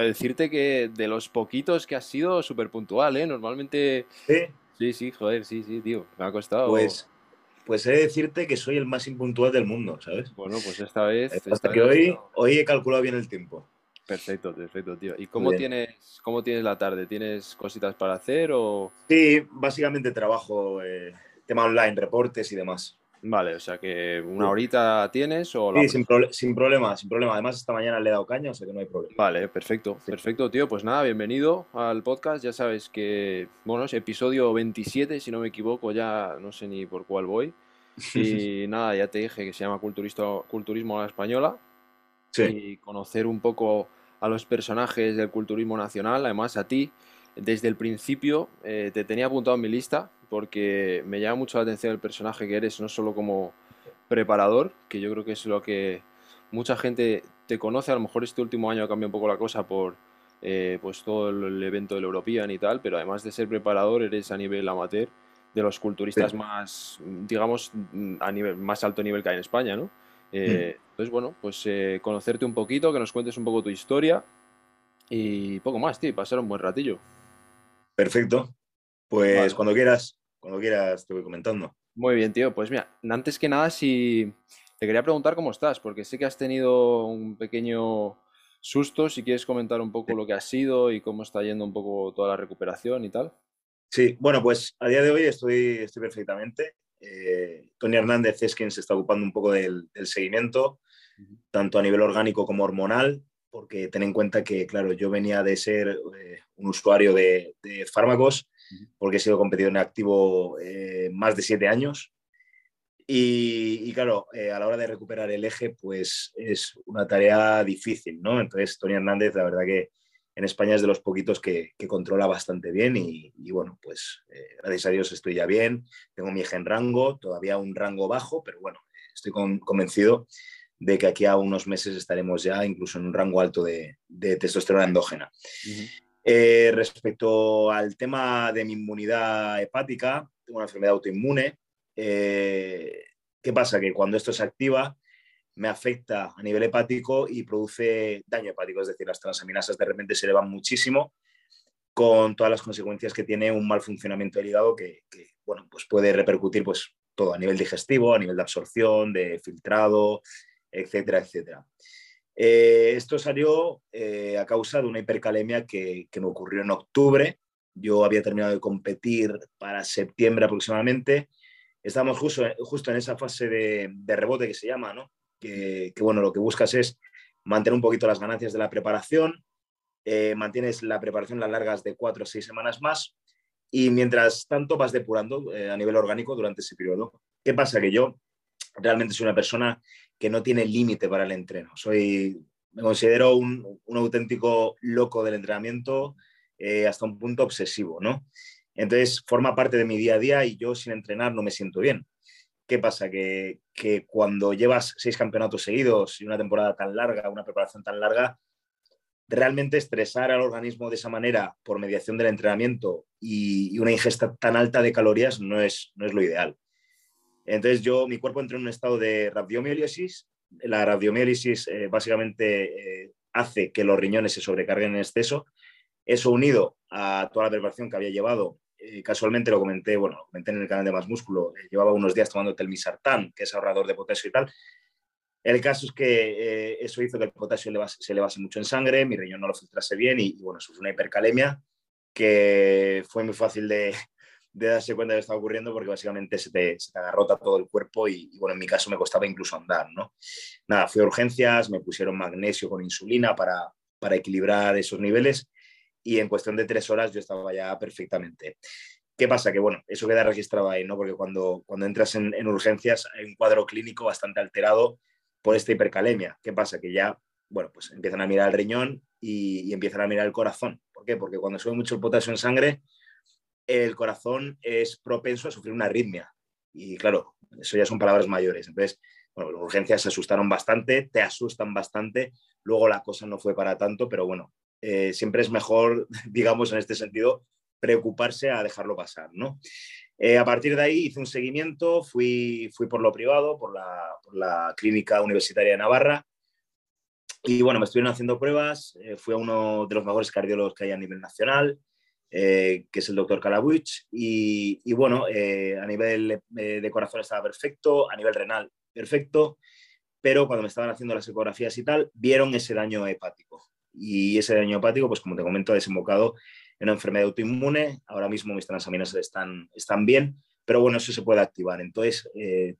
decirte que de los poquitos que has sido súper puntual, ¿eh? Normalmente... Sí. Sí, sí, joder, sí, sí, tío. Me ha costado... Pues, pues he de decirte que soy el más impuntual del mundo, ¿sabes? Bueno, pues esta vez... Hasta esta que vez hoy, no. hoy he calculado bien el tiempo. Perfecto, perfecto, tío. ¿Y cómo bien. tienes, cómo tienes la tarde? ¿Tienes cositas para hacer o...? Sí, básicamente trabajo eh, tema online, reportes y demás. Vale, o sea que una horita tienes o la Sí, sin, prole- sin problema, sin problema. Además, esta mañana le he dado caña, o sea que no hay problema. Vale, perfecto, Sí. perfecto, tío. Pues nada, bienvenido al podcast. Ya sabes que, bueno, es episodio 27, si no me equivoco, ya no sé ni por cuál voy. Y nada, ya te dije que se llama Culturismo a la Española Sí, y conocer un poco a los personajes del culturismo nacional, además a ti. Desde el principio eh, te tenía apuntado en mi lista porque me llama mucho la atención el personaje que eres, no solo como preparador, que yo creo que es lo que mucha gente te conoce. A lo mejor este último año ha cambiado un poco la cosa por eh, pues todo el, evento del European y tal, pero además de ser preparador, eres a nivel amateur de los culturistas Sí. más, digamos, a nivel más alto nivel que hay en España, ¿no? Eh, entonces, bueno, pues eh, conocerte un poquito, que nos cuentes un poco tu historia y poco más, tío, pasar un buen ratillo. perfecto. Pues Vale. cuando quieras, cuando quieras te voy comentando. Muy bien, tío. Pues mira, antes que nada, si te quería preguntar cómo estás, porque sé que has tenido un pequeño susto, si quieres comentar un poco lo que ha sido y cómo está yendo un poco toda la recuperación y tal. Sí, bueno, pues a día de hoy estoy, estoy perfectamente. Eh, Tony Hernández es quien se está ocupando un poco del, del seguimiento, tanto a nivel orgánico como hormonal, porque ten en cuenta que, claro, yo venía de ser eh, un usuario de, de fármacos, porque he sido competidor en activo eh, más de siete años. Y, y claro, eh, a la hora de recuperar el eje, pues es una tarea difícil, ¿no? Entonces, Tony Hernández, la verdad que en España es de los poquitos que, que controla bastante bien y, y bueno, pues eh, gracias a Dios estoy ya bien, tengo mi eje en rango, todavía un rango bajo, pero bueno, estoy con- convencido de que aquí a unos meses estaremos ya incluso en un rango alto de, de testosterona endógena. Eh, respecto al tema de mi inmunidad hepática, tengo una enfermedad autoinmune. Eh, ¿Qué pasa? Que cuando esto se activa, me afecta a nivel hepático y produce daño hepático, es decir, las transaminasas de repente se elevan muchísimo con todas las consecuencias que tiene un mal funcionamiento del hígado que, que, bueno, pues puede repercutir pues, todo a nivel digestivo, a nivel de absorción, de filtrado, etcétera, etcétera. Eh, esto salió eh, a causa de una hipercalemia que, que me ocurrió en octubre. Yo había terminado de competir para septiembre aproximadamente. Estamos justo, justo en esa fase de, de rebote que se llama, ¿no? Que, que, bueno, lo que buscas es mantener un poquito las ganancias de la preparación, eh, mantienes la preparación las largas de cuatro o seis semanas más y mientras tanto vas depurando eh, a nivel orgánico durante ese periodo. ¿Qué pasa? Que yo realmente soy una persona que no tiene límite para el entreno. Soy, me considero un, un auténtico loco del entrenamiento eh, hasta un punto obsesivo, ¿no? Entonces forma parte de mi día a día y yo sin entrenar no me siento bien. ¿Qué pasa? Que, que, cuando llevas seis campeonatos seguidos y una temporada tan larga, una preparación tan larga, realmente estresar al organismo de esa manera por mediación del entrenamiento y, y una ingesta tan alta de calorías no es, no es lo ideal. Entonces yo, mi cuerpo entró en un estado de radiomiólisis. La radiomiólisis eh, básicamente eh, hace que los riñones se sobrecarguen en exceso. Eso unido a toda la preparación que había llevado, eh, casualmente lo comenté, bueno, lo comenté en el canal de Más Músculo, eh, llevaba unos días tomando telmisartán, que es ahorrador de potasio y tal. El caso es que eh, eso hizo que el potasio elevase, se elevase mucho en sangre, mi riñón no lo filtrase bien y, y bueno, fue una hipercalemia que fue muy fácil de, de darse cuenta de que estaba ocurriendo porque básicamente se te, se te agarrota todo el cuerpo y, y, bueno, en mi caso me costaba incluso andar, ¿no? Nada, fui a urgencias, me pusieron magnesio con insulina para, para equilibrar esos niveles y en cuestión de tres horas yo estaba ya perfectamente. ¿Qué pasa? Que bueno, eso queda registrado ahí, ¿no? Porque cuando, cuando entras en, en urgencias hay un cuadro clínico bastante alterado por esta hipercalemia. ¿Qué pasa? Que ya, bueno, pues empiezan a mirar el riñón y, y empiezan a mirar el corazón. ¿Por qué? Porque cuando sube mucho el potasio en sangre, el corazón es propenso a sufrir una arritmia. Y claro, eso ya son palabras mayores. Entonces, bueno, las urgencias se asustaron bastante, te asustan bastante. Luego la cosa no fue para tanto, pero bueno, eh, siempre es mejor, digamos, en este sentido, preocuparse a dejarlo pasar, ¿no? Eh, a partir de ahí hice un seguimiento, fui, fui por lo privado, por la, clínica universitaria de Navarra. y bueno, me estuvieron haciendo pruebas, eh, fui a uno de los mejores cardiólogos que hay a nivel nacional, eh, que es el doctor Calabuch, y, bueno, eh, a nivel de corazón estaba perfecto, a nivel renal perfecto, pero cuando me estaban haciendo las ecografías y tal, vieron ese daño hepático. Y ese daño hepático, pues como te comento, ha desembocado en una enfermedad autoinmune. Ahora mismo mis transaminas están, están bien, pero bueno, eso se puede activar. Entonces,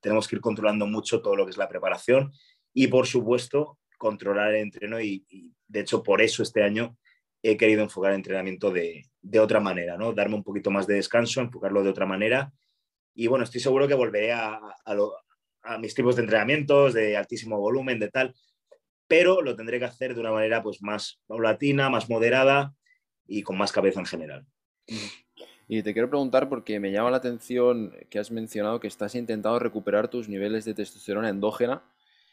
tenemos que ir controlando mucho todo lo que es la preparación y, por supuesto, controlar el entreno y, de hecho por eso este año he querido enfocar el entrenamiento de, otra manera, ¿no? Darme un poquito más de descanso, enfocarlo de otra manera y bueno, estoy seguro que volveré a, mis tipos de entrenamientos de altísimo volumen, de tal, pero lo tendré que hacer de una manera pues más paulatina, más moderada y con más cabeza en general. Y te quiero preguntar porque me llama la atención que has mencionado que estás intentando recuperar tus niveles de testosterona endógena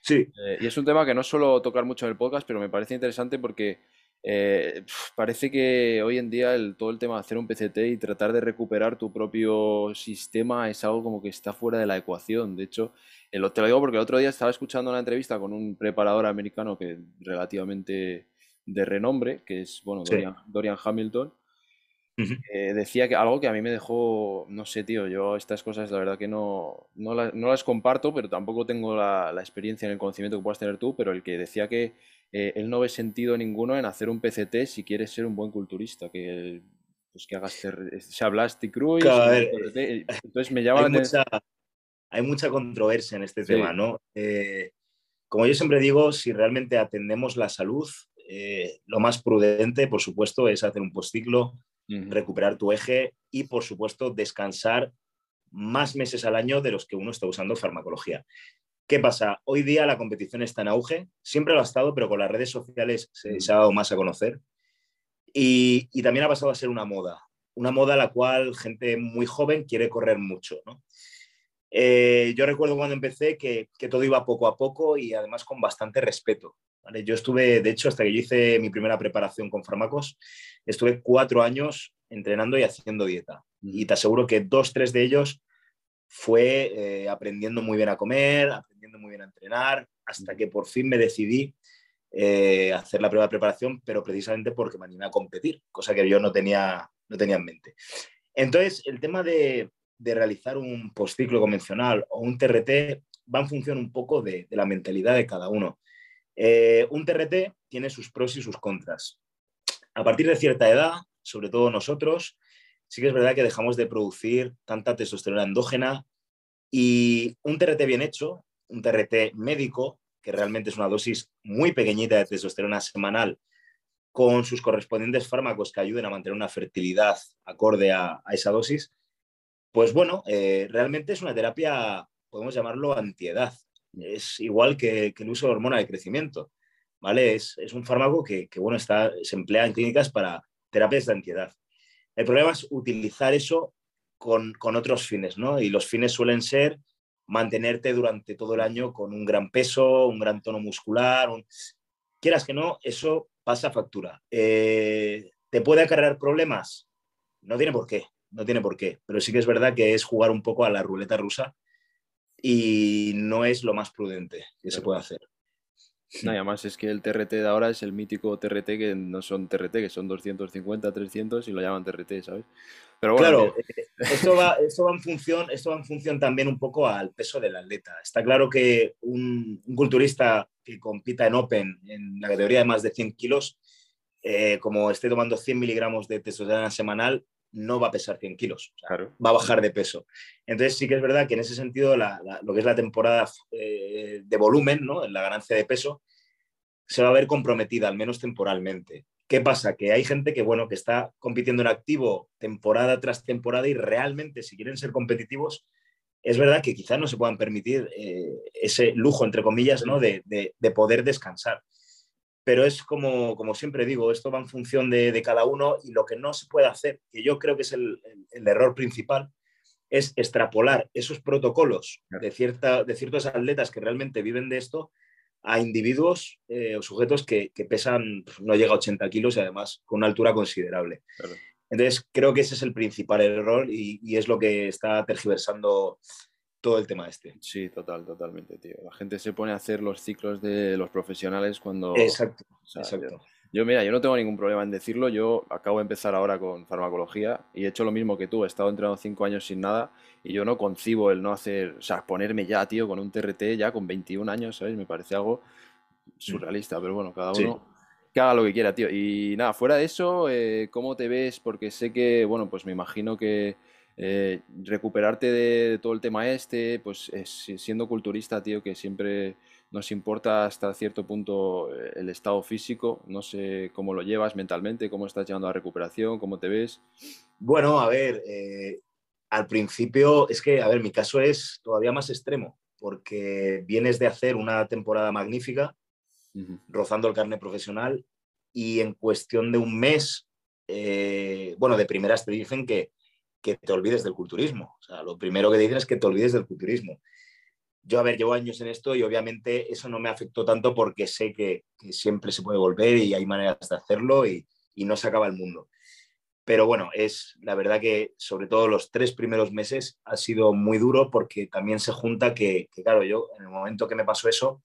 Sí. Eh, y es un tema que no suelo tocar mucho en el podcast, pero me parece interesante porque eh, parece que hoy en día el, todo el tema de hacer un PCT y tratar de recuperar tu propio sistema es algo como que está fuera de la ecuación. De hecho, el, te lo digo porque el otro día estaba escuchando una entrevista con un preparador americano que relativamente de renombre, que es bueno, Dorian Hamilton, eh, decía que algo que a mí me dejó, no sé, tío, yo estas cosas la verdad que no, no, las comparto, pero tampoco tengo la, experiencia en el conocimiento que puedas tener tú, pero el que decía que eh, él no ve sentido ninguno en hacer un PCT si quieres ser un buen culturista, que pues que hagas sea Blastic Cruise, eh, entonces me llama hay mucha, hay mucha controversia en este tema, ¿no? como yo siempre digo, si realmente atendemos la salud, lo más prudente, por supuesto, es hacer un postciclo, recuperar tu eje y, por supuesto, descansar más meses al año de los que uno está usando farmacología. ¿Qué pasa? Hoy día la competición está en auge, siempre lo ha estado, pero con las redes sociales se, ha dado más a conocer. Y, también ha pasado a ser una moda, una moda a la cual gente muy joven quiere correr mucho. Eh, yo recuerdo cuando empecé que, que, todo iba poco a poco y además con bastante respeto. Yo estuve, de hecho, hasta que yo hice mi primera preparación con fármacos, estuve cuatro años entrenando y haciendo dieta. Y te aseguro que dos, tres de ellos fue eh, aprendiendo muy bien a comer, aprendiendo muy bien a entrenar, hasta que por fin me decidí eh, hacer la prueba de preparación, pero precisamente porque me animé a competir, cosa que yo no tenía, no tenía en mente. Entonces, el tema de, de realizar un postciclo convencional o un TRT va en función un poco de, de la mentalidad de cada uno. Eh, un TRT tiene sus pros y sus contras. A partir de cierta edad, sobre todo nosotros, sí que es verdad que dejamos de producir tanta testosterona endógena y un TRT bien hecho, un TRT médico, que realmente es una dosis muy pequeñita de testosterona semanal, con sus correspondientes fármacos que ayuden a mantener una fertilidad acorde a, esa dosis, pues bueno, eh, realmente es una terapia, podemos llamarlo antiedad es igual que, el uso de hormona de crecimiento, ¿vale? Es, un fármaco que, bueno, está, se emplea en clínicas para terapias de ansiedad. El problema es utilizar eso con, otros fines, ¿no? Y los fines suelen ser mantenerte durante todo el año con un gran peso, un gran tono muscular, quieras que no, eso pasa factura. Eh, ¿Te puede acarrear problemas? No tiene por qué, no tiene por qué, pero sí que es verdad que es jugar un poco a la ruleta rusa y no es lo más prudente que se puede hacer. No, además es que el TRT de ahora es el mítico TRT que no son TRT, que son 250, 300 y lo llaman TRT, ¿sabes? Pero claro, eh, esto, va, esto, va en función, esto va en función también un poco al peso del atleta. Está claro que un, culturista que compita en Open en la categoría de más de 100 kilos, eh, como esté tomando 100 miligramos de testosterona semanal, no va a pesar 100 kilos, va a bajar de peso. Entonces sí que es verdad que en ese sentido lo que es la temporada eh, de volumen, ¿no? la ganancia de peso, se va a ver comprometida, al menos temporalmente. ¿Qué pasa? Que hay gente que, bueno, que está compitiendo en activo temporada tras temporada y realmente si quieren ser competitivos, es verdad que quizás no se puedan permitir eh, ese lujo, entre comillas, ¿no? de poder descansar pero es como, como siempre digo, esto va en función de, cada uno y lo que no se puede hacer, que yo creo que es el, error principal, es extrapolar esos protocolos de, cierta, de ciertos atletas que realmente viven de esto a individuos eh, o sujetos que, pesan, pues, no llega a 80 kilos y además con una altura considerable. Entonces, creo que ese es el principal error y, y, es lo que está tergiversando todo el tema este. Sí, total, totalmente, tío. La gente se pone a hacer los ciclos de los profesionales cuando... Exacto, exacto. Yo, mira, yo no tengo ningún problema en decirlo. Yo acabo de empezar ahora con farmacología y he hecho lo mismo que tú. He estado entrenando cinco años sin nada y yo no concibo el no hacer, o sea, ponerme ya, tío, con un TRT ya con 21 años, ¿sabes? Me parece algo surrealista, pero bueno, cada uno que haga lo que quiera, tío. Y nada, fuera de eso, eh, ¿cómo te ves? Porque sé que, bueno, pues me imagino que eh, recuperarte de, todo el tema este, pues siendo culturista, tío, que siempre nos importa hasta cierto punto eh, el estado físico. No sé cómo lo llevas mentalmente, cómo estás llevando a la recuperación, cómo te ves. Bueno, a ver, eh, al principio es que, a ver, mi caso es todavía más extremo, porque vienes de hacer una temporada magnífica, rozando el carne profesional, y en cuestión de un mes, eh, bueno, de primeras te dicen que, que te olvides del culturismo. O sea, lo primero que dicen es que te olvides del culturismo yo, a ver, llevo años en esto y obviamente eso no me afectó tanto porque sé que, siempre se puede volver y hay maneras de hacerlo y, no se acaba el mundo. Pero bueno, es la verdad que sobre todo los tres primeros meses ha sido muy duro porque también se junta que, claro, yo en el momento que me pasó eso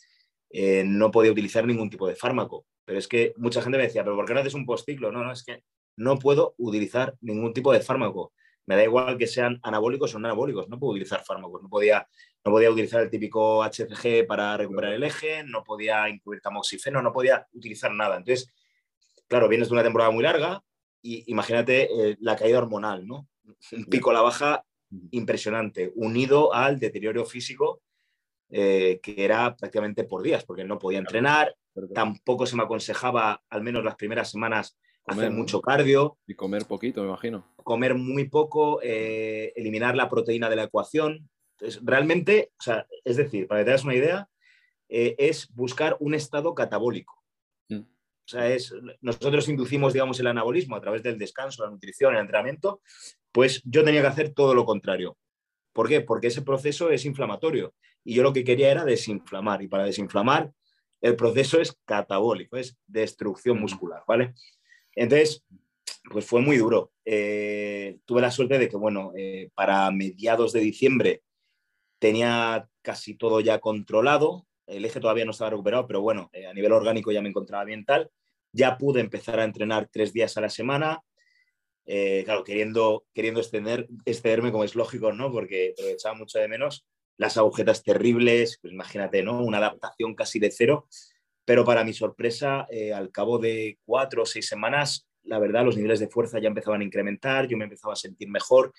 eh, no podía utilizar ningún tipo de fármaco. Pero es que mucha gente me decía, pero ¿por qué no haces un postciclo? No, no, es que no puedo utilizar ningún tipo de fármaco. Me da igual que sean anabólicos o no anabólicos, no puedo utilizar fármacos, no podía no podía utilizar el típico HCG para recuperar el eje, no podía incluir tamoxifeno, no podía utilizar nada. Entonces, claro, vienes de una temporada muy larga y imagínate eh, la caída hormonal, ¿no? Un pico a la baja impresionante, unido al deterioro físico eh, que era prácticamente por días, porque no podía entrenar, tampoco se me aconsejaba, al menos las primeras semanas, hacer mucho cardio. Y comer poquito, me imagino. Comer muy poco, eh, eliminar la proteína de la ecuación, realmente, o sea, es decir, para que te hagas una idea, eh, es buscar un estado catabólico. Mm. O sea, es, nosotros inducimos, digamos, el anabolismo a través del descanso, la nutrición, el entrenamiento, pues yo tenía que hacer todo lo contrario. ¿Por qué? Porque ese proceso es inflamatorio y yo lo que quería era desinflamar y para desinflamar el proceso es catabólico, es destrucción mm. muscular, ¿vale? Entonces, pues fue muy duro. Eh, tuve la suerte de que, bueno, eh, para mediados de diciembre tenía casi todo ya controlado, el eje todavía no estaba recuperado, pero bueno, eh, a nivel orgánico ya me encontraba bien tal, ya pude empezar a entrenar tres días a la semana, claro, queriendo, queriendo extender, excederme como es lógico, ¿no? Porque echaba mucho de menos, las agujetas terribles, pues imagínate, ¿no? Una adaptación casi de cero, pero para mi sorpresa, eh, al cabo de cuatro o seis semanas, la verdad, los niveles de fuerza ya empezaban a incrementar, yo me empezaba a sentir mejor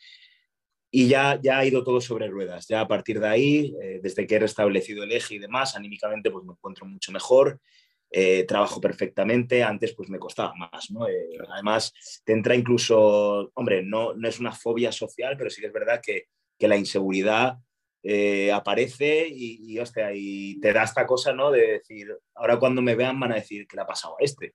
y ya, ya ha ido todo sobre ruedas. Ya a partir de ahí, eh, desde que he restablecido el eje y demás, anímicamente pues me encuentro mucho mejor, eh, trabajo perfectamente, antes pues me costaba más, ¿no? Eh, además, te entra incluso, hombre, no, no es una fobia social, pero sí que es verdad que, que la inseguridad aparece y, y, hostia, y te da esta cosa, ¿no? De decir, ahora cuando me vean van a decir que le ha pasado a este.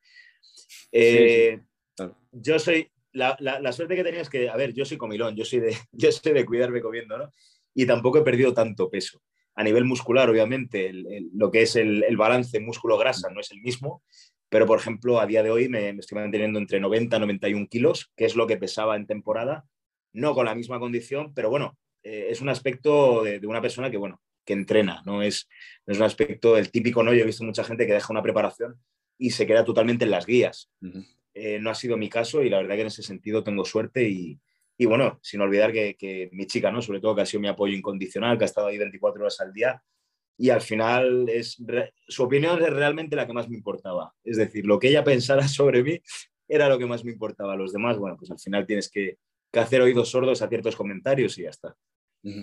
Yo soy, la, suerte que tenía es que, a ver, yo soy comilón, yo soy de, yo soy de cuidarme comiendo, ¿no? Y tampoco he perdido tanto peso. A nivel muscular, obviamente, lo que es el, balance músculo-grasa no es el mismo, pero por ejemplo, a día de hoy me, estoy manteniendo entre 90 y 91 kilos, que es lo que pesaba en temporada, no con la misma condición, pero bueno, eh, es un aspecto de, una persona que, bueno, que entrena, no es, es un aspecto el típico, ¿no? Yo he visto mucha gente que deja una preparación y se queda totalmente en las guías. Eh, no ha sido mi caso y la verdad que en ese sentido tengo suerte y, bueno, sin olvidar que, mi chica, ¿no? sobre todo que ha sido mi apoyo incondicional, que ha estado ahí 24 horas al día y al final es, su opinión es realmente la que más me importaba. Es decir, lo que ella pensara sobre mí era lo que más me importaba. Los demás, bueno, pues al final tienes que, que hacer oídos sordos a ciertos comentarios y ya está.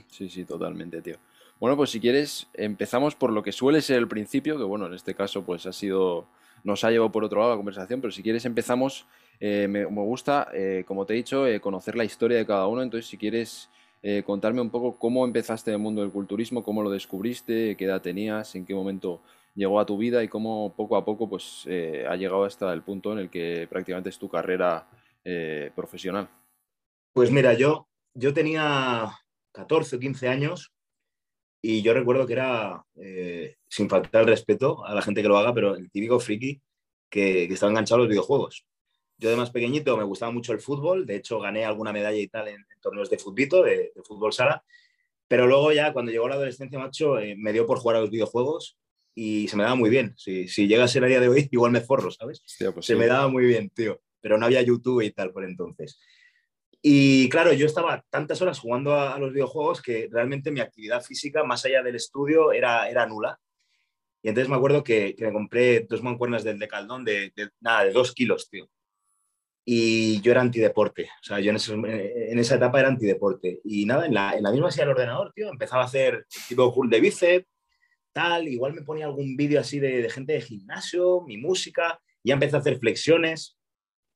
Sí, sí, totalmente, tío. Bueno, pues si quieres, empezamos por lo que suele ser el principio, que bueno, en este caso pues ha sido nos ha llevado por otro lado la conversación, pero si quieres empezamos, eh, me, gusta, eh, como te he dicho, eh, conocer la historia de cada uno, entonces si quieres contarme un poco cómo empezaste en el mundo del culturismo, cómo lo descubriste, qué edad tenías, en qué momento llegó a tu vida y cómo poco a poco pues, ha llegado hasta el punto en el que prácticamente es tu carrera profesional. Pues mira, yo, yo tenía 14 o 15 años y yo recuerdo que era, eh, sin faltar el respeto a la gente que lo haga, pero el típico friki que, estaba enganchado a los videojuegos. Yo de más pequeñito me gustaba mucho el fútbol, de hecho gané alguna medalla y tal en, torneos de fútbol, de, fútbol sala, Pero luego ya cuando llegó la adolescencia, macho, eh, me dio por jugar a los videojuegos y se me daba muy bien. Si, si llega a ser a día de hoy, igual me forro, ¿sabes? Pues se me daba muy bien, tío. Pero no había YouTube y tal por entonces. Y claro, yo estaba tantas horas jugando a, los videojuegos que realmente mi actividad física, más allá del estudio, era, era nula. Y entonces me acuerdo que, me compré dos mancuernas del Decaldón de, de, nada, de dos kilos, tío. Y yo era antideporte. O sea, yo en, esa etapa era antideporte. Y nada, en la, en la misma silla del ordenador, tío, empezaba a hacer tipo curl de bíceps, tal. Igual me ponía algún vídeo así de, de gente de gimnasio, mi música. Ya empecé a hacer flexiones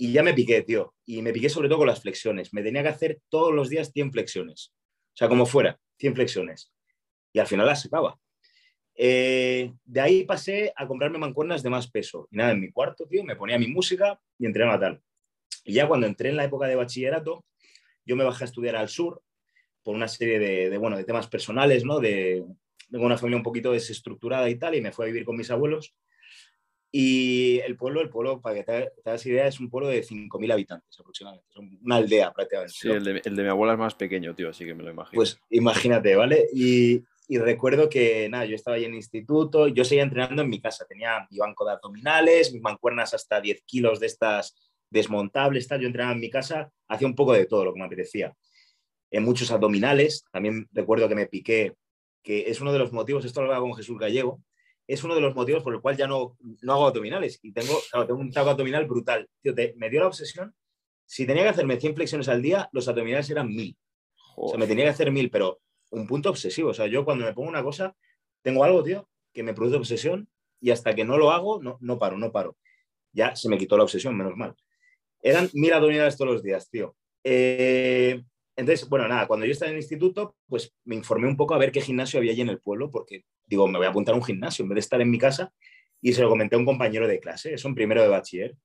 y ya me piqué, tío. Y me piqué sobre todo con las flexiones. Me tenía que hacer todos los días 100 flexiones. O sea, como fuera, 100 flexiones. Y al final las sacaba. Eh, de ahí pasé a comprarme mancuernas de más peso. Y nada, en mi cuarto, tío, me ponía mi música y entrenaba tal. Y ya cuando entré en la época de bachillerato, yo me bajé a estudiar al sur por una serie de, bueno, de temas personales, ¿no? De, tengo una familia un poquito desestructurada y tal, y me fui a vivir con mis abuelos. Y el pueblo, el pueblo, para que te, hagas idea, es un pueblo de 5.000 habitantes aproximadamente. Es una aldea prácticamente. Sí, el, de, el, de, mi abuela es más pequeño, tío, así que me lo imagino. Pues imagínate, ¿vale? Y, y, recuerdo que, nada, yo estaba ahí en el instituto, yo seguía entrenando en mi casa. Tenía mi banco de abdominales, mis mancuernas hasta 10 kilos de estas desmontables, tal. Yo entrenaba en mi casa, hacía un poco de todo lo que me apetecía. En muchos abdominales, también recuerdo que me piqué, que es uno de los motivos, esto lo hago con Jesús Gallego, es uno de los motivos por el cual ya no, no hago abdominales. Y tengo, tengo un taco abdominal brutal. Tío, me dio la obsesión. Si tenía que hacerme 100 flexiones al día, los abdominales eran 1000. O sea, me tenía que hacer 1000, pero un punto obsesivo. O sea, yo cuando me pongo una cosa, tengo algo, tío, que me produce obsesión y hasta que no lo hago, no, no paro, no paro. Ya se me quitó la obsesión, menos mal. Eran 1000 abdominales todos los días, tío. Eh, entonces, bueno, nada, cuando yo estaba en el instituto, pues me informé un poco a ver qué gimnasio había allí en el pueblo, porque digo, me voy a apuntar a un gimnasio en vez de estar en mi casa. Y se lo comenté a un compañero de clase, es un primero de bachiller.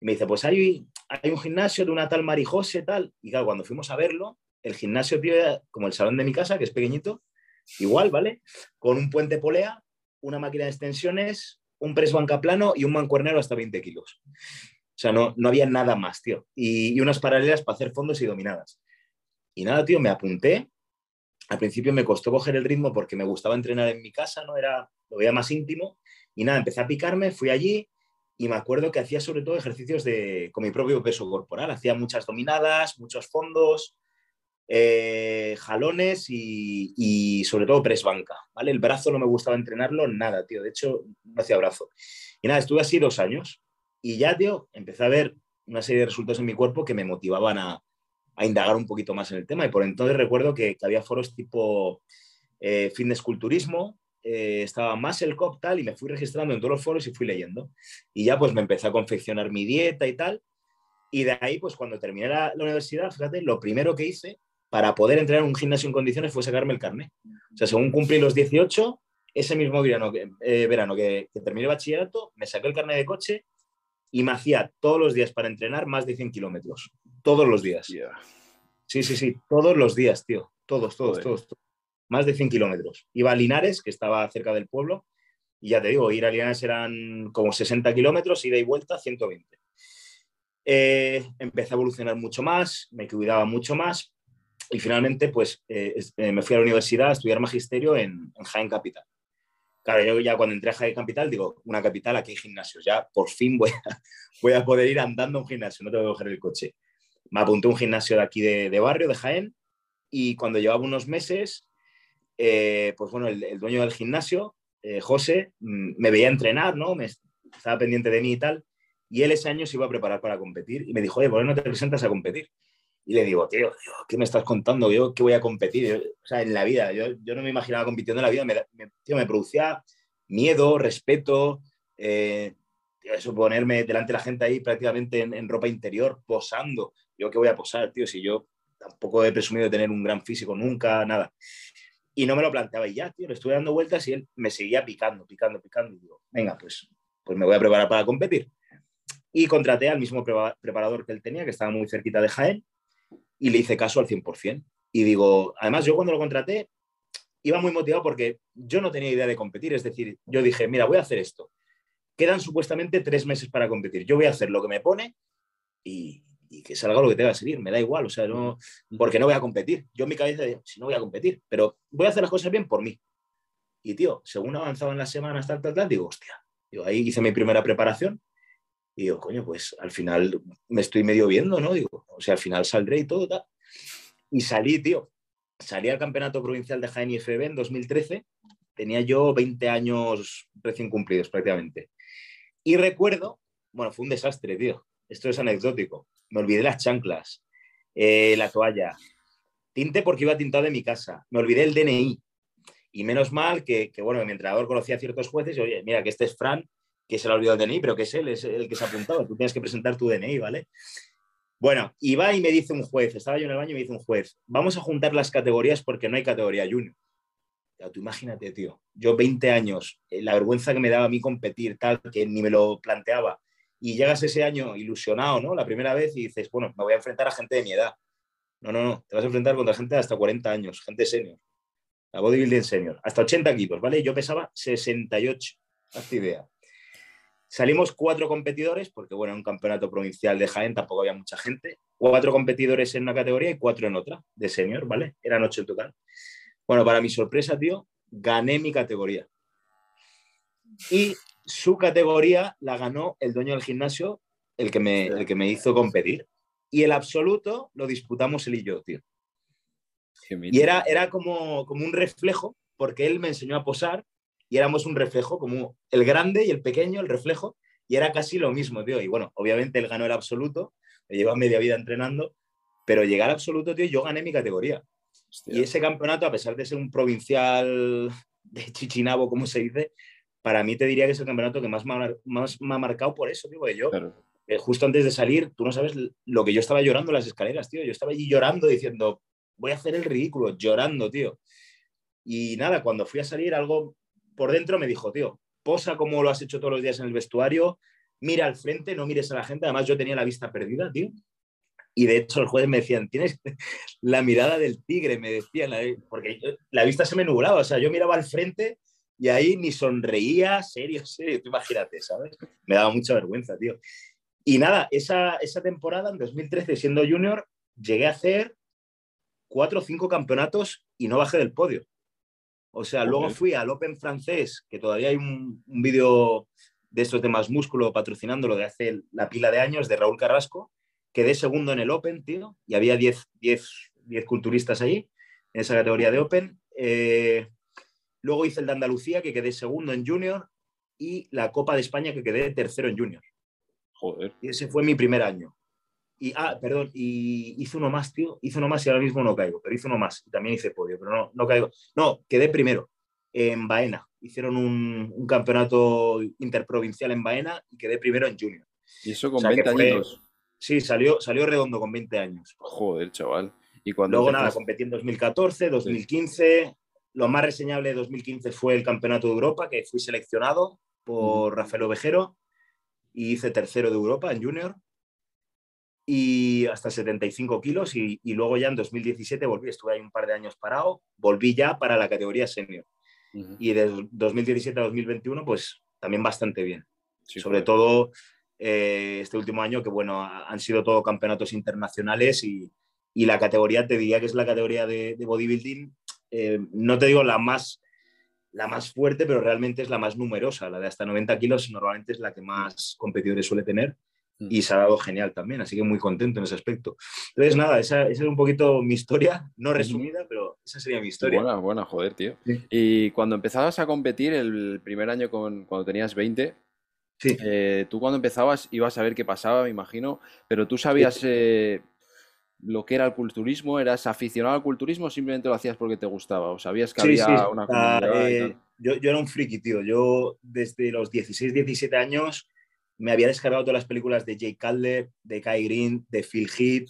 Y me dice, pues hay, hay un gimnasio de una tal Marijose, tal. Y claro, cuando fuimos a verlo, el gimnasio, tío, era como el salón de mi casa, que es pequeñito, igual, ¿vale? Con un puente polea, una máquina de extensiones, un press banca plano y un mancuernero hasta 20 kilos. O sea, no, no había nada más, tío. Y unas paralelas para hacer fondos y dominadas. Y nada, tío, me apunté. Al principio me costó coger el ritmo porque me gustaba entrenar en mi casa, ¿no? Era, lo veía más íntimo. Y nada, empecé a picarme, fui allí y me acuerdo que hacía sobre todo ejercicios de, con mi propio peso corporal. Hacía muchas dominadas, muchos fondos, eh, jalones y, sobre todo press banca, ¿vale? El brazo no me gustaba entrenarlo, nada, tío. De hecho, no hacía brazo. Y nada, estuve así dos años. Y ya, tío, empecé a ver una serie de resultados en mi cuerpo que me motivaban a, a indagar un poquito más en el tema. Y por entonces recuerdo que, había foros tipo eh, fitness culturismo, eh, estaba más el COP tal, y me fui registrando en todos los foros y fui leyendo. Y ya pues me empecé a confeccionar mi dieta y tal. Y de ahí, pues cuando terminé la, universidad, fíjate, lo primero que hice para poder entrar en un gimnasio en condiciones fue sacarme el carnet. O sea, según cumplí los 18, ese mismo verano, eh, verano que, que terminé el bachillerato, me saqué el carnet de coche y me hacía todos los días para entrenar más de 100 kilómetros. Todos los días. Sí, sí, sí, todos los días, tío. Todos, todos, todos, Más de 100 kilómetros. Iba a Linares, que estaba cerca del pueblo, y ya te digo, ir a Linares eran como 60 kilómetros, ida y vuelta 120. Eh, empecé a evolucionar mucho más, me cuidaba mucho más, y finalmente, pues, eh, eh, me fui a la universidad a estudiar magisterio en, en Jaén Capital. Claro, yo ya cuando entré a Jaén Capital, digo, una capital, aquí hay gimnasios, ya por fin voy a, voy a poder ir andando a un gimnasio, no tengo que coger el coche. Me apunté a un gimnasio de aquí de, barrio, de Jaén, y cuando llevaba unos meses, eh, pues bueno, el, dueño del gimnasio, eh, José, mm, me veía entrenar, ¿no? Estaba pendiente de mí y tal, y él ese año se iba a preparar para competir, y me dijo, oye, ¿por qué no te presentas a competir? Y le digo, tío, ¿qué me estás contando? Yo, ¿qué voy a competir? o sea, en la vida, yo, yo, no me imaginaba compitiendo en la vida. Me, tío, me producía miedo, respeto, eh, eso, ponerme delante de la gente ahí prácticamente en, ropa interior, posando. Yo, ¿qué voy a posar, tío? Si yo tampoco he presumido de tener un gran físico nunca, nada. Y no me lo planteaba y ya, tío, le estuve dando vueltas y él me seguía picando, picando, picando. Y digo, venga, pues, pues me voy a preparar para competir. Y contraté al mismo preparador que él tenía, que estaba muy cerquita de Jaén, y le hice caso al 100%. Y digo, además yo cuando lo contraté iba muy motivado porque yo no tenía idea de competir, es decir, yo dije, mira, voy a hacer esto. Quedan supuestamente tres meses para competir, yo voy a hacer lo que me pone y, y que salga lo que tenga que salir, me da igual, o sea, no, porque no voy a competir. Yo en mi cabeza, si no voy a competir, pero voy a hacer las cosas bien por mí. Y tío, según avanzaba en las semanas, tal, tal, tal, digo, hostia, digo, ahí hice mi primera preparación y digo, coño, pues al final me estoy medio viendo, ¿no? Digo, o sea, al final saldré y todo, tal. Y salí, tío, salí al campeonato provincial de Jaén IFB en 2013, tenía yo 20 años recién cumplidos prácticamente. Y recuerdo, bueno, fue un desastre, tío, esto es anecdótico, me olvidé las chanclas, eh, la toalla, tinte porque iba tintado de mi casa, me olvidé el DNI, y menos mal que, bueno, mi entrenador conocía a ciertos jueces y, oye, mira, que este es Fran, que se le ha olvidado el DNI, pero que es él, es el que se ha apuntado. Tú tienes que presentar tu DNI, ¿vale? Bueno, y va y me dice un juez, estaba yo en el baño y me dice un juez, vamos a juntar las categorías porque no hay categoría junior. Ya, tú imagínate, tío, yo 20 años, eh, la vergüenza que me daba a mí competir, tal, que ni me lo planteaba, y llegas ese año ilusionado, ¿no? La primera vez y dices, bueno, me voy a enfrentar a gente de mi edad. No, no, no, te vas a enfrentar contra gente de hasta 40 años, gente senior la bodybuilding senior, hasta 80 kilos, ¿vale? Yo pesaba 68, hazte idea. Salimos cuatro competidores, porque bueno, en un campeonato provincial de Jaén tampoco había mucha gente. Cuatro competidores en una categoría y cuatro en otra, de senior, ¿vale? Eran ocho en total. Bueno, para mi sorpresa, tío, gané mi categoría. Y su categoría la ganó el dueño del gimnasio, el que me, el que me hizo competir. Y el absoluto lo disputamos él y yo, tío. Y era, era como, como un reflejo, porque él me enseñó a posar y éramos un reflejo, como el grande y el pequeño, el reflejo, y era casi lo mismo, tío. Y bueno, obviamente él ganó el absoluto, me lleva media vida entrenando, pero llegar al absoluto, tío, yo gané mi categoría. Y ese campeonato, a pesar de ser un provincial de Chichinabo, como se dice, para mí te diría que es el campeonato que más me ha, más me ha marcado por eso, digo, yo. Eh, justo antes de salir, tú no sabes lo que yo estaba llorando en las escaleras, tío. Yo estaba allí llorando diciendo, voy a hacer el ridículo, llorando, tío. Y nada, cuando fui a salir, algo por dentro me dijo, tío, posa como lo has hecho todos los días en el vestuario, mira al frente, no mires a la gente. Además, yo tenía la vista perdida, tío. Y de hecho, el jueves me decían, tienes la mirada del tigre, me decían, porque la vista se me nublaba. O sea, yo miraba al frente y ahí ni sonreía, serio, serio. Tú imagínate, ¿sabes? Me daba mucha vergüenza, tío. Y nada, esa, esa temporada, en 2013, siendo junior, llegué a hacer cuatro o cinco campeonatos y no bajé del podio. O sea, luego fui al Open francés, que todavía hay un, vídeo de estos de más músculo patrocinándolo de hace la pila de años, de Raúl Carrasco. Quedé segundo en el Open, tío, y había 10 culturistas ahí, en esa categoría de Open. Eh, luego hice el de Andalucía, que quedé segundo en Junior, y la Copa de España, que quedé tercero en Junior. Joder. Y ese fue mi primer año. Y, ah, perdón, y hice uno más, tío. Hice uno más y ahora mismo no caigo, pero hice uno más. Y también hice podio, pero no, no caigo. No, quedé primero en Baena. Hicieron un, un campeonato interprovincial en Baena y quedé primero en Junior. ¿Y eso con 20 años? Sí, salió, salió redondo con 20 años. Joder, chaval. ¿Y cuando Luego nada, competí en 2014, 2015. Lo más reseñable de 2015 fue el Campeonato de Europa, que fui seleccionado por Rafael Ovejero y hice tercero de Europa en Junior y hasta 75 kilos y, luego ya en 2017 volví, estuve ahí un par de años parado, volví ya para la categoría senior. Y de 2017 a 2021 pues también bastante bien. Sobre todo eh, este último año que bueno, han sido todo campeonatos internacionales y, y la categoría, te diría que es la categoría de, bodybuilding, eh, no te digo la más, la más fuerte, pero realmente es la más numerosa, la de hasta 90 kilos normalmente es la que más competidores suele tener y se ha dado genial también, así que muy contento en ese aspecto. Entonces, nada, esa, esa es un poquito mi historia, no resumida, pero esa sería mi historia. Buena, buena, joder, tío. Y cuando empezabas a competir el primer año con, cuando tenías 20, sí. Eh, tú cuando empezabas ibas a ver qué pasaba, me imagino, pero tú sabías eh, lo que era el culturismo, ¿eras aficionado al culturismo o simplemente lo hacías porque te gustaba? ¿O sabías que había una comunidad? Eh, yo, yo era un friki, tío. Yo desde los 16, 17 años me había descargado todas las películas de Jake Calder, de Kai Green, de Phil Heath,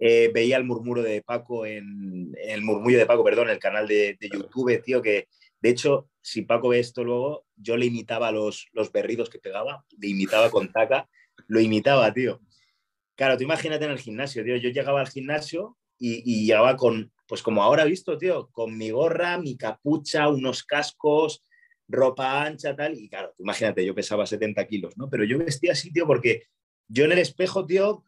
eh, veía el murmuro de Paco en, el murmullo de Paco, perdón, el canal de, YouTube, tío, que de hecho, si Paco ve esto luego, yo le imitaba los, los berridos que pegaba, le imitaba con taca, lo imitaba, tío. Claro, tú imagínate en el gimnasio, tío, yo llegaba al gimnasio y, llegaba con, pues como ahora visto, tío, con mi gorra, mi capucha, unos cascos, ropa ancha, tal, y claro, imagínate, yo pesaba 70 kilos, ¿no? Pero yo vestía así, tío, porque yo en el espejo, tío,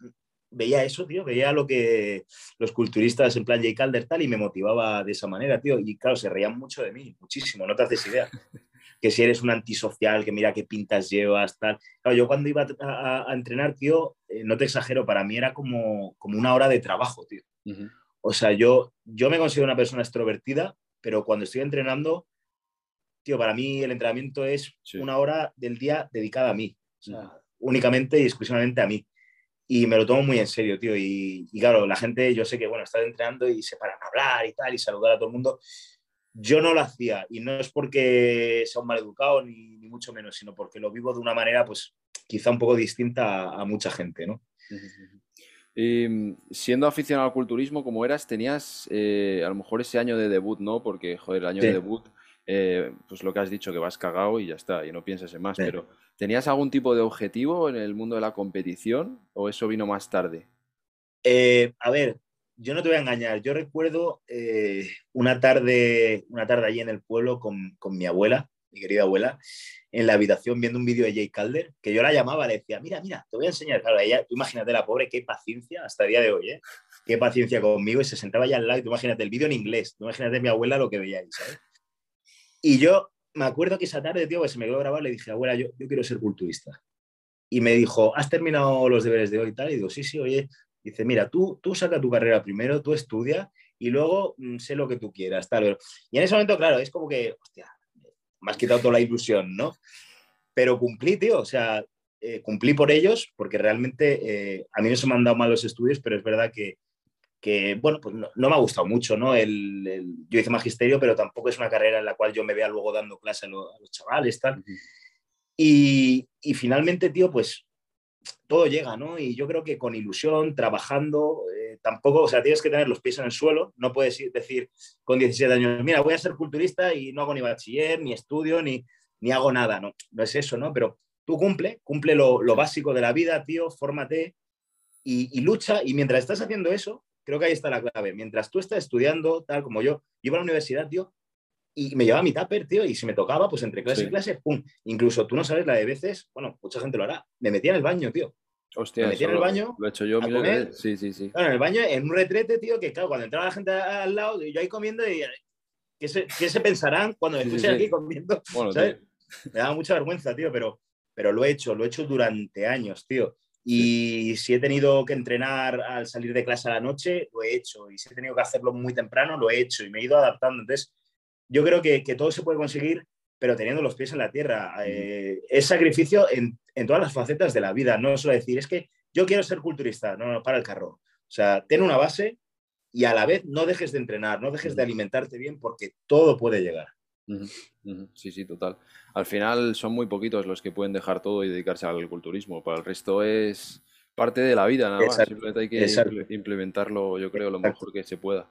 veía eso, tío, veía lo que los culturistas en plan Jay Calder tal y me motivaba de esa manera, tío. Y claro, se reían mucho de mí, muchísimo, no te haces idea. Que si eres un antisocial, que mira qué pintas llevas, tal. Claro, yo cuando iba a, entrenar, tío, eh, no te exagero, para mí era como, como una hora de trabajo, tío. O sea, yo, yo me considero una persona extrovertida, pero cuando estoy entrenando, tío, para mí el entrenamiento es una hora del día dedicada a mí. O sea, únicamente y exclusivamente a mí. Y me lo tomo muy en serio, tío. Y, claro, la gente, yo sé que, bueno, está entrenando y se paran a hablar y tal, y saludar a todo el mundo. Yo no lo hacía, y no es porque sea un mal educado, ni, ni mucho menos, sino porque lo vivo de una manera, pues, quizá un poco distinta a, mucha gente, ¿no? Y, mm, siendo aficionado al culturismo como eras, tenías eh, a lo mejor ese año de debut, ¿no? Porque, joder, el año de debut, eh, pues lo que has dicho, que vas cagado y ya está, y no piensas en más, pero ¿tenías algún tipo de objetivo en el mundo de la competición o eso vino más tarde? Eh, a ver, yo no te voy a engañar. Yo recuerdo eh, una, tarde, una tarde allí en el pueblo con, mi abuela, mi querida abuela, en la habitación viendo un vídeo de Jay Calder, que yo la llamaba, le decía, mira, mira, te voy a enseñar. Claro, ella, imagínate la pobre, qué paciencia hasta el día de hoy, ¿eh? Qué paciencia conmigo y se sentaba allá al lado y tú imagínate el vídeo en inglés, tú imagínate mi abuela lo que veía ahí, ¿sabes? Y yo me acuerdo que esa tarde, tío, que se me quedó grabado, le dije, abuela, yo, yo quiero ser culturista. Y me dijo, ¿has terminado los deberes de hoy y tal? Y digo, sí, sí, oye, Dice, mira, tú, tú saca tu carrera primero, tú estudia y luego mm, sé lo que tú quieras. Tal. Y en ese momento, claro, es como que, hostia, me has quitado toda la ilusión, ¿no? Pero cumplí, tío, o sea, eh, cumplí por ellos porque realmente eh, a mí no se me han dado mal los estudios, pero es verdad que, que bueno, pues no, me ha gustado mucho, ¿no? El, yo hice magisterio, pero tampoco es una carrera en la cual yo me vea luego dando clase a, los chavales, tal. y, y, finalmente, tío, pues todo llega, ¿no? Y yo creo que con ilusión, trabajando, eh, tampoco, o sea, tienes que tener los pies en el suelo, no puedes decir con 17 años, mira, voy a ser culturista y no hago ni bachiller, ni estudio, ni, ni hago nada, ¿no? No es eso, ¿no? Pero tú cumple, cumple lo, básico de la vida, tío, fórmate y, y, lucha, y mientras estás haciendo eso, creo que ahí está la clave, mientras tú estás estudiando, tal como yo, iba a la universidad, tío, y me llevaba mi tupper, tío, y si me tocaba, pues entre clase y clase, pum. Incluso tú no sabes la de veces, bueno, mucha gente lo hará, me metía en el baño, tío. Hostia, me metía en el baño. Lo he hecho yo, a Sí, sí, sí. Claro, en el baño, en un retrete, tío, que claro, cuando entraba la gente al lado, yo ahí comiendo y. ¿Qué se, qué se pensarán cuando estuviese aquí comiendo? ¿sabes? Me daba mucha vergüenza, tío, pero, pero lo he hecho, lo he hecho durante años, tío. Y si he tenido que entrenar al salir de clase a la noche, lo he hecho. Y si he tenido que hacerlo muy temprano, lo he hecho. Y me he ido adaptando. Entonces, yo creo que, todo se puede conseguir, pero teniendo los pies en la tierra. Eh, es sacrificio en, todas las facetas de la vida, no solo decir, es que yo quiero ser culturista, no, no, para el carro. O sea, ten una base y a la vez no dejes de entrenar, no dejes de alimentarte bien porque todo puede llegar. Sí, sí, total. Al final son muy poquitos los que pueden dejar todo y dedicarse al culturismo. Para el resto es parte de la vida, nada más. Simplemente hay que implementarlo, yo creo, lo mejor que se pueda.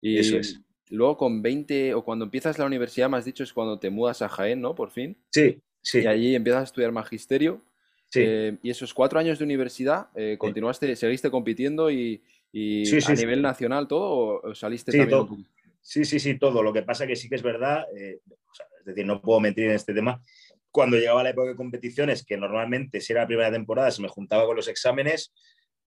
Y, Eso es. Luego con 20 o cuando empiezas la universidad, me has dicho, es cuando te mudas a Jaén, ¿no? Por fin. Sí, sí. Y allí empiezas a estudiar magisterio. Sí. Eh, y esos cuatro años de universidad, eh, ¿continuaste, seguiste compitiendo y, a nivel nacional todo o saliste también? Todo. Sí, sí, sí, todo. Lo que pasa que sí que es verdad, eh, es decir, no puedo mentir en este tema. Cuando llegaba la época de competiciones, que normalmente si era la primera temporada se me juntaba con los exámenes,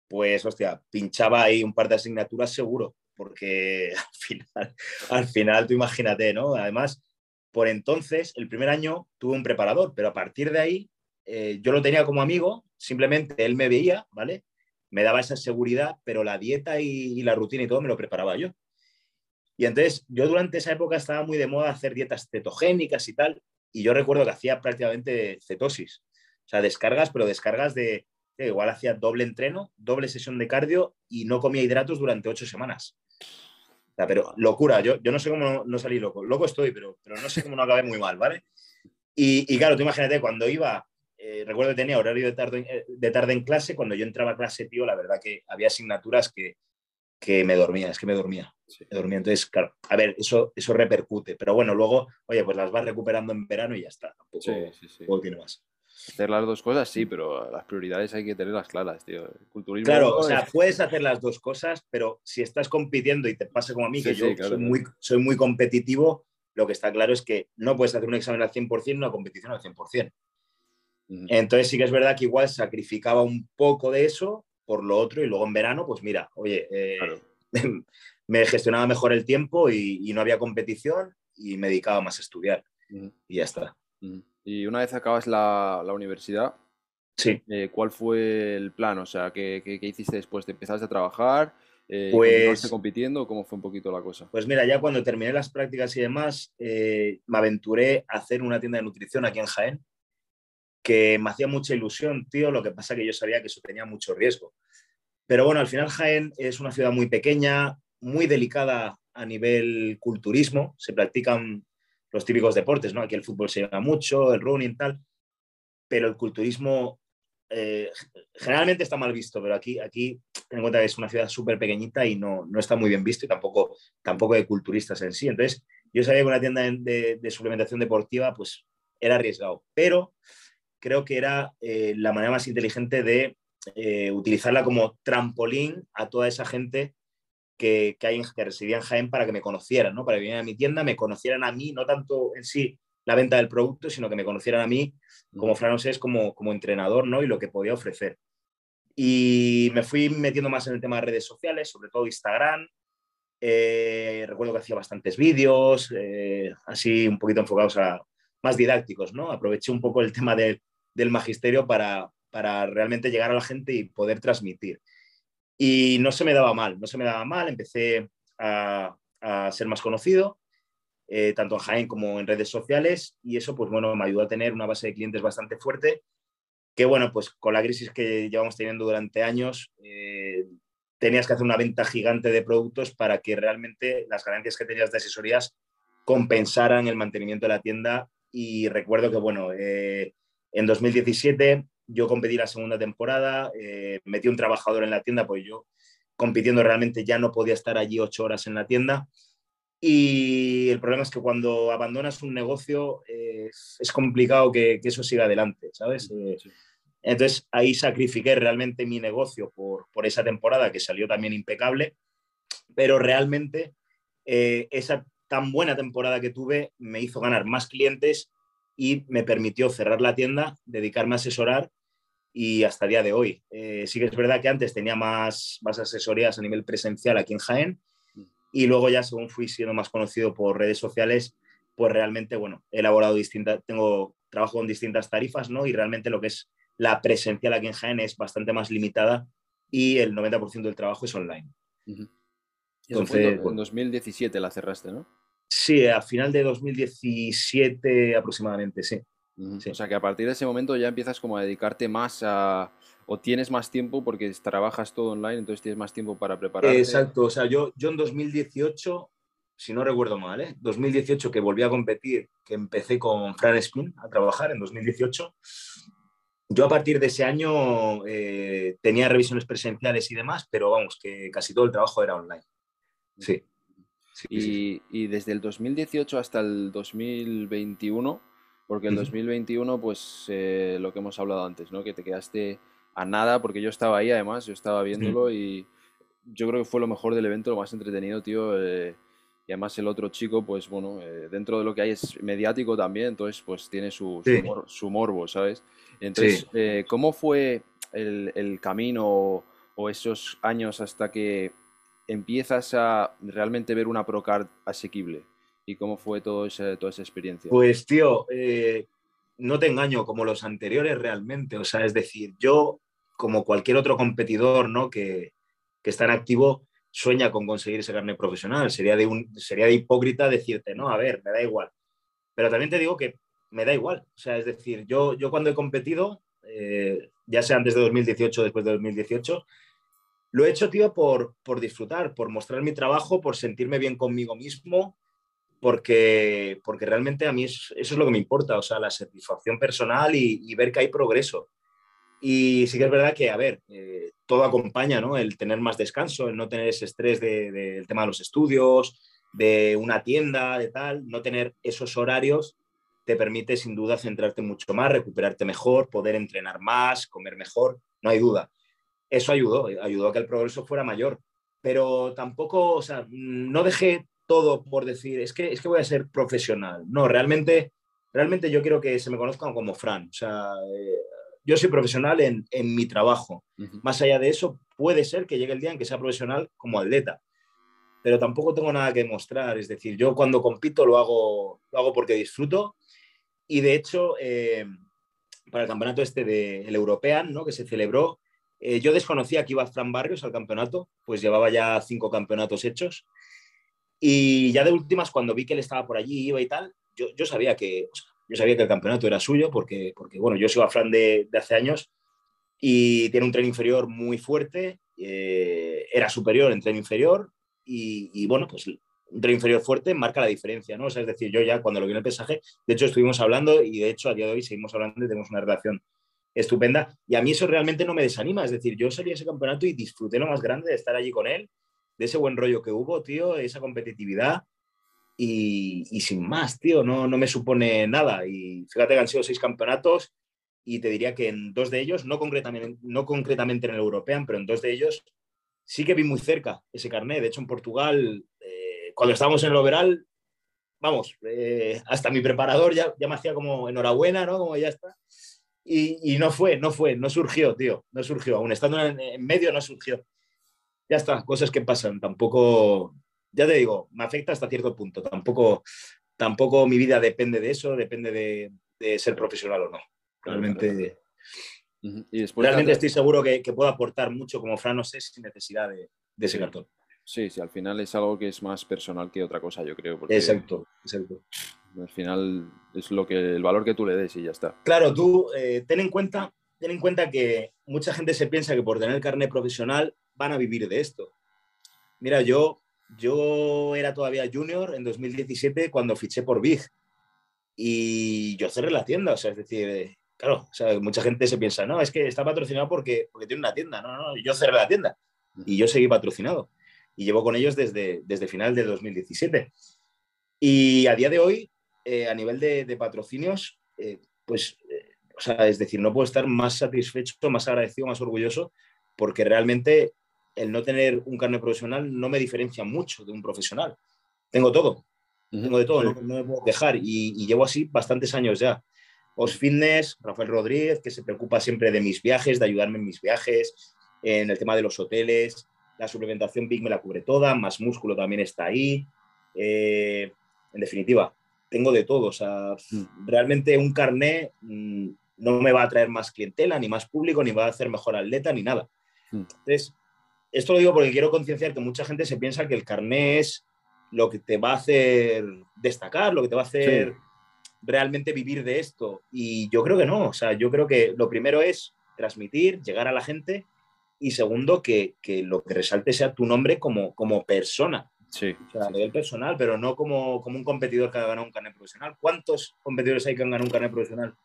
pues, hostia, pinchaba ahí un par de asignaturas seguro porque al final, al final tú imagínate, ¿no? Además, por entonces, el primer año tuve un preparador, pero a partir de ahí eh, yo lo tenía como amigo, simplemente él me veía, ¿vale? Me daba esa seguridad, pero la dieta y, la rutina y todo me lo preparaba yo. Y entonces yo durante esa época estaba muy de moda hacer dietas cetogénicas y tal, y yo recuerdo que hacía prácticamente cetosis, o sea, descargas, pero descargas de, igual hacía doble entreno, doble sesión de cardio y no comía hidratos durante ocho semanas pero locura, yo, yo no sé cómo no, salí loco. Loco estoy, pero, pero no sé cómo no acabé muy mal, ¿vale? Y, claro, tú imagínate, cuando iba, eh, recuerdo que tenía horario de tarde, eh, de tarde en clase, cuando yo entraba a clase, tío, la verdad que había asignaturas que, que me dormía, es que me dormía. Me dormía. Entonces, claro, a ver, eso, eso repercute. Pero bueno, luego, oye, pues las vas recuperando en verano y ya está. Tampoco, sí, sí, sí. tiene más. Hacer las dos cosas, sí, pero las prioridades hay que tenerlas claras, tío. culturismo. Claro, o sea, puedes hacer las dos cosas, pero si estás compitiendo y te pasa como a mí, que yo soy, Muy, soy muy competitivo, lo que está claro es que no puedes hacer un examen al 100% una competición al 100%. Entonces sí que es verdad que igual sacrificaba un poco de eso por lo otro y luego en verano, pues mira, oye, eh, me gestionaba mejor el tiempo y, no había competición y me dedicaba más a estudiar. Y ya está. Y una vez acabas la, universidad, sí. Eh, ¿cuál fue el plan? O sea, ¿qué, qué, hiciste después? ¿Te empezaste a trabajar? Eh, pues, compitiendo? ¿Cómo fue un poquito la cosa? Pues mira, ya cuando terminé las prácticas y demás, eh, me aventuré a hacer una tienda de nutrición aquí en Jaén, que me hacía mucha ilusión, tío, lo que pasa que yo sabía que eso tenía mucho riesgo. Pero bueno, al final Jaén es una ciudad muy pequeña, muy delicada a nivel culturismo, se practican los típicos deportes, ¿no? Aquí el fútbol se lleva mucho, el running, tal, pero el culturismo eh, generalmente está mal visto, pero aquí, aquí ten en cuenta que es una ciudad súper pequeñita y no, no, está muy bien visto y tampoco, tampoco de culturistas en sí. Entonces, yo sabía que una tienda de, suplementación deportiva pues era arriesgado, pero creo que era eh, la manera más inteligente de eh, utilizarla como trampolín a toda esa gente que, que, hay, que residía en Jaén para que me conocieran, ¿no? para que vinieran a mi tienda, me conocieran a mí, no tanto en sí la venta del producto, sino que me conocieran a mí como Fran es como, como entrenador ¿no? y lo que podía ofrecer. Y me fui metiendo más en el tema de redes sociales, sobre todo Instagram. Eh, recuerdo que hacía bastantes vídeos, eh, así un poquito enfocados a más didácticos, ¿no? Aproveché un poco el tema del magisterio para, para realmente llegar a la gente y poder transmitir. Y no se me daba mal, no se me daba mal, empecé a, a ser más conocido eh, tanto en Jaén como en redes sociales, y eso, pues bueno, me ayudó a tener una base de clientes bastante fuerte, que bueno, pues con la crisis que llevamos teniendo durante años, eh, tenías que hacer una venta gigante de productos para que realmente las ganancias que tenías de asesorías compensaran el mantenimiento de la tienda. Y recuerdo que, bueno, eh, en 2017 yo competí la segunda temporada, metí un trabajador en la tienda, pues yo compitiendo realmente ya no podía estar allí ocho horas en la tienda y el problema es que cuando abandonas un negocio eh, es complicado que, eso siga adelante, ¿sabes? Eh, entonces ahí sacrifiqué realmente mi negocio por, por, esa temporada que salió también impecable, pero realmente eh, esa tan buena temporada que tuve me hizo ganar más clientes y me permitió cerrar la tienda, dedicarme a asesorar y hasta el día de hoy. sí que es verdad que antes tenía más, más asesorías a nivel presencial aquí en Jaén, y luego ya según fui siendo más conocido por redes sociales, pues realmente, bueno, he elaborado distintas, tengo trabajo con distintas tarifas, ¿no? Y realmente lo que es la presencial aquí en Jaén es bastante más limitada y el 90% del trabajo es online. Entonces, en 2017 la cerraste, ¿no? Sí, a final de 2017 aproximadamente, sí. O sea que a partir de ese momento ya empiezas como a dedicarte más a, o tienes más tiempo porque trabajas todo online, entonces tienes más tiempo para prepararte. Exacto, o sea, yo, yo en 2018, si no recuerdo mal, ¿eh? 2018 que volví a competir, que empecé con Fran Spin a trabajar en 2018, yo a partir de ese año eh, tenía revisiones presenciales y demás, pero vamos, que casi todo el trabajo era online. Sí. Y, y, desde el 2018 hasta el 2021, porque el 2021, pues eh, lo que hemos hablado antes, ¿no? Que te quedaste a nada, porque yo estaba ahí además, yo estaba viéndolo y yo creo que fue lo mejor del evento, lo más entretenido, tío. Eh, y además el otro chico, pues bueno, eh, dentro de lo que hay es mediático también, entonces pues tiene su, su, morbo, ¿sabes? Entonces, eh, ¿cómo fue el, el camino o, esos años hasta que empiezas a realmente ver una Procard asequible? ¿Y cómo fue todo ese, toda esa experiencia? Pues tío, no te engaño como los anteriores realmente, o sea, es decir, yo como cualquier otro competidor ¿no? que, está en activo, sueña con conseguir ese carnet profesional. Sería de, un, sería de hipócrita decirte, no, a ver, me da igual. Pero también te digo que me da igual. O sea, es decir, yo, yo cuando he competido, eh, ya sea antes de 2018 o después de 2018, lo he hecho, tío, por, por disfrutar, por mostrar mi trabajo, por sentirme bien conmigo mismo, porque, porque realmente a mí eso es lo que me importa, o sea, la satisfacción personal y, ver que hay progreso. Y sí que es verdad que, a ver, eh, todo acompaña, ¿no? El tener más descanso, el no tener ese estrés del tema de los estudios, de una tienda, de tal, no tener esos horarios te permite sin duda centrarte mucho más, recuperarte mejor, poder entrenar más, comer mejor, no hay duda. Eso ayudó, ayudó a que el progreso fuera mayor, pero tampoco, o sea, no dejé todo por decir, es que, es que voy a ser profesional. No, realmente, realmente yo quiero que se me conozcan como Fran. O sea, eh, yo soy profesional en, mi trabajo. Más allá de eso, puede ser que llegue el día en que sea profesional como atleta. Pero tampoco tengo nada que mostrar. Es decir, yo cuando compito lo hago, lo hago porque disfruto. Y de hecho, eh, para el campeonato este del de, European, ¿no? que se celebró, eh, yo desconocía que iba Fran Barrios al campeonato, pues llevaba ya cinco campeonatos hechos. Y ya de últimas, cuando vi que él estaba por allí, iba y tal, yo, yo sabía que, yo sabía que el campeonato era suyo porque, porque bueno, yo sigo a Fran de, hace años y tiene un tren inferior muy fuerte, eh, era superior en tren inferior y, bueno, pues un tren inferior fuerte marca la diferencia, ¿no? Es decir, yo ya cuando lo vi en el pesaje, de hecho estuvimos hablando y de hecho a día de hoy seguimos hablando y tenemos una relación estupenda y a mí eso realmente no me desanima, es decir, yo salí a ese campeonato y disfruté lo más grande de estar allí con él, de ese buen rollo que hubo, tío, esa competitividad y, sin más, tío, no, no me supone nada. Y fíjate que han sido seis campeonatos y te diría que en dos de ellos, no concretamente, no concretamente en el European, pero en dos de ellos sí que vi muy cerca ese carnet. De hecho, en Portugal, eh, cuando estábamos en el overall, vamos, eh, hasta mi preparador ya, ya me hacía como enhorabuena, ¿no? Como ya está. Y, y, no fue, no fue, no surgió, tío, no surgió. Aún estando en, en medio, no surgió. Ya está, cosas que pasan. Tampoco, ya te digo, me afecta hasta cierto punto. Tampoco, tampoco mi vida depende de eso, depende de, de ser profesional o no. Realmente, y después realmente estoy seguro que, que, puedo aportar mucho como Fran, no sé, sin necesidad de, de ese sí. cartón. Sí, sí, al final es algo que es más personal que otra cosa, yo creo. Porque exacto, exacto. Al final es lo que, el valor que tú le des y ya está. Claro, tú eh, ten, en cuenta, ten en cuenta que mucha gente se piensa que por tener carnet profesional van a vivir de esto. Mira, yo, yo era todavía junior en 2017 cuando fiché por Big y yo cerré la tienda, o sea, es decir, claro, o sea, mucha gente se piensa, no, es que está patrocinado porque, porque tiene una tienda. No, no, yo cerré la tienda y yo seguí patrocinado. Y llevo con ellos desde, desde final de 2017. Y a día de hoy, eh, a nivel de, de patrocinios, eh, pues, eh, o sea, es decir, no puedo estar más satisfecho, más agradecido, más orgulloso, porque realmente el no tener un carnet profesional no me diferencia mucho de un profesional. Tengo todo, uh -huh. tengo de todo, no, no, me puedo quejar y, y llevo así bastantes años ya. Os Fitness, Rafael Rodríguez, que se preocupa siempre de mis viajes, de ayudarme en mis viajes, en el tema de los hoteles, la suplementación Big me la cubre toda, más músculo también está ahí. Eh, en definitiva, tengo de todo. O sea, mm. realmente un carné mmm, no me va a traer más clientela, ni más público, ni va a hacer mejor atleta, ni nada. Mm. Entonces, esto lo digo porque quiero concienciar que mucha gente se piensa que el carné es lo que te va a hacer destacar, lo que te va a hacer... Sí realmente vivir de esto. Y yo creo que no, o sea, yo creo que lo primero es transmitir, llegar a la gente y segundo, que, que lo que resalte sea tu nombre como, como persona. Sí, o sea, a nivel personal, pero no como, como un competidor que ha ganado un carnet profesional. ¿Cuántos competidores hay que han ganado un carnet profesional?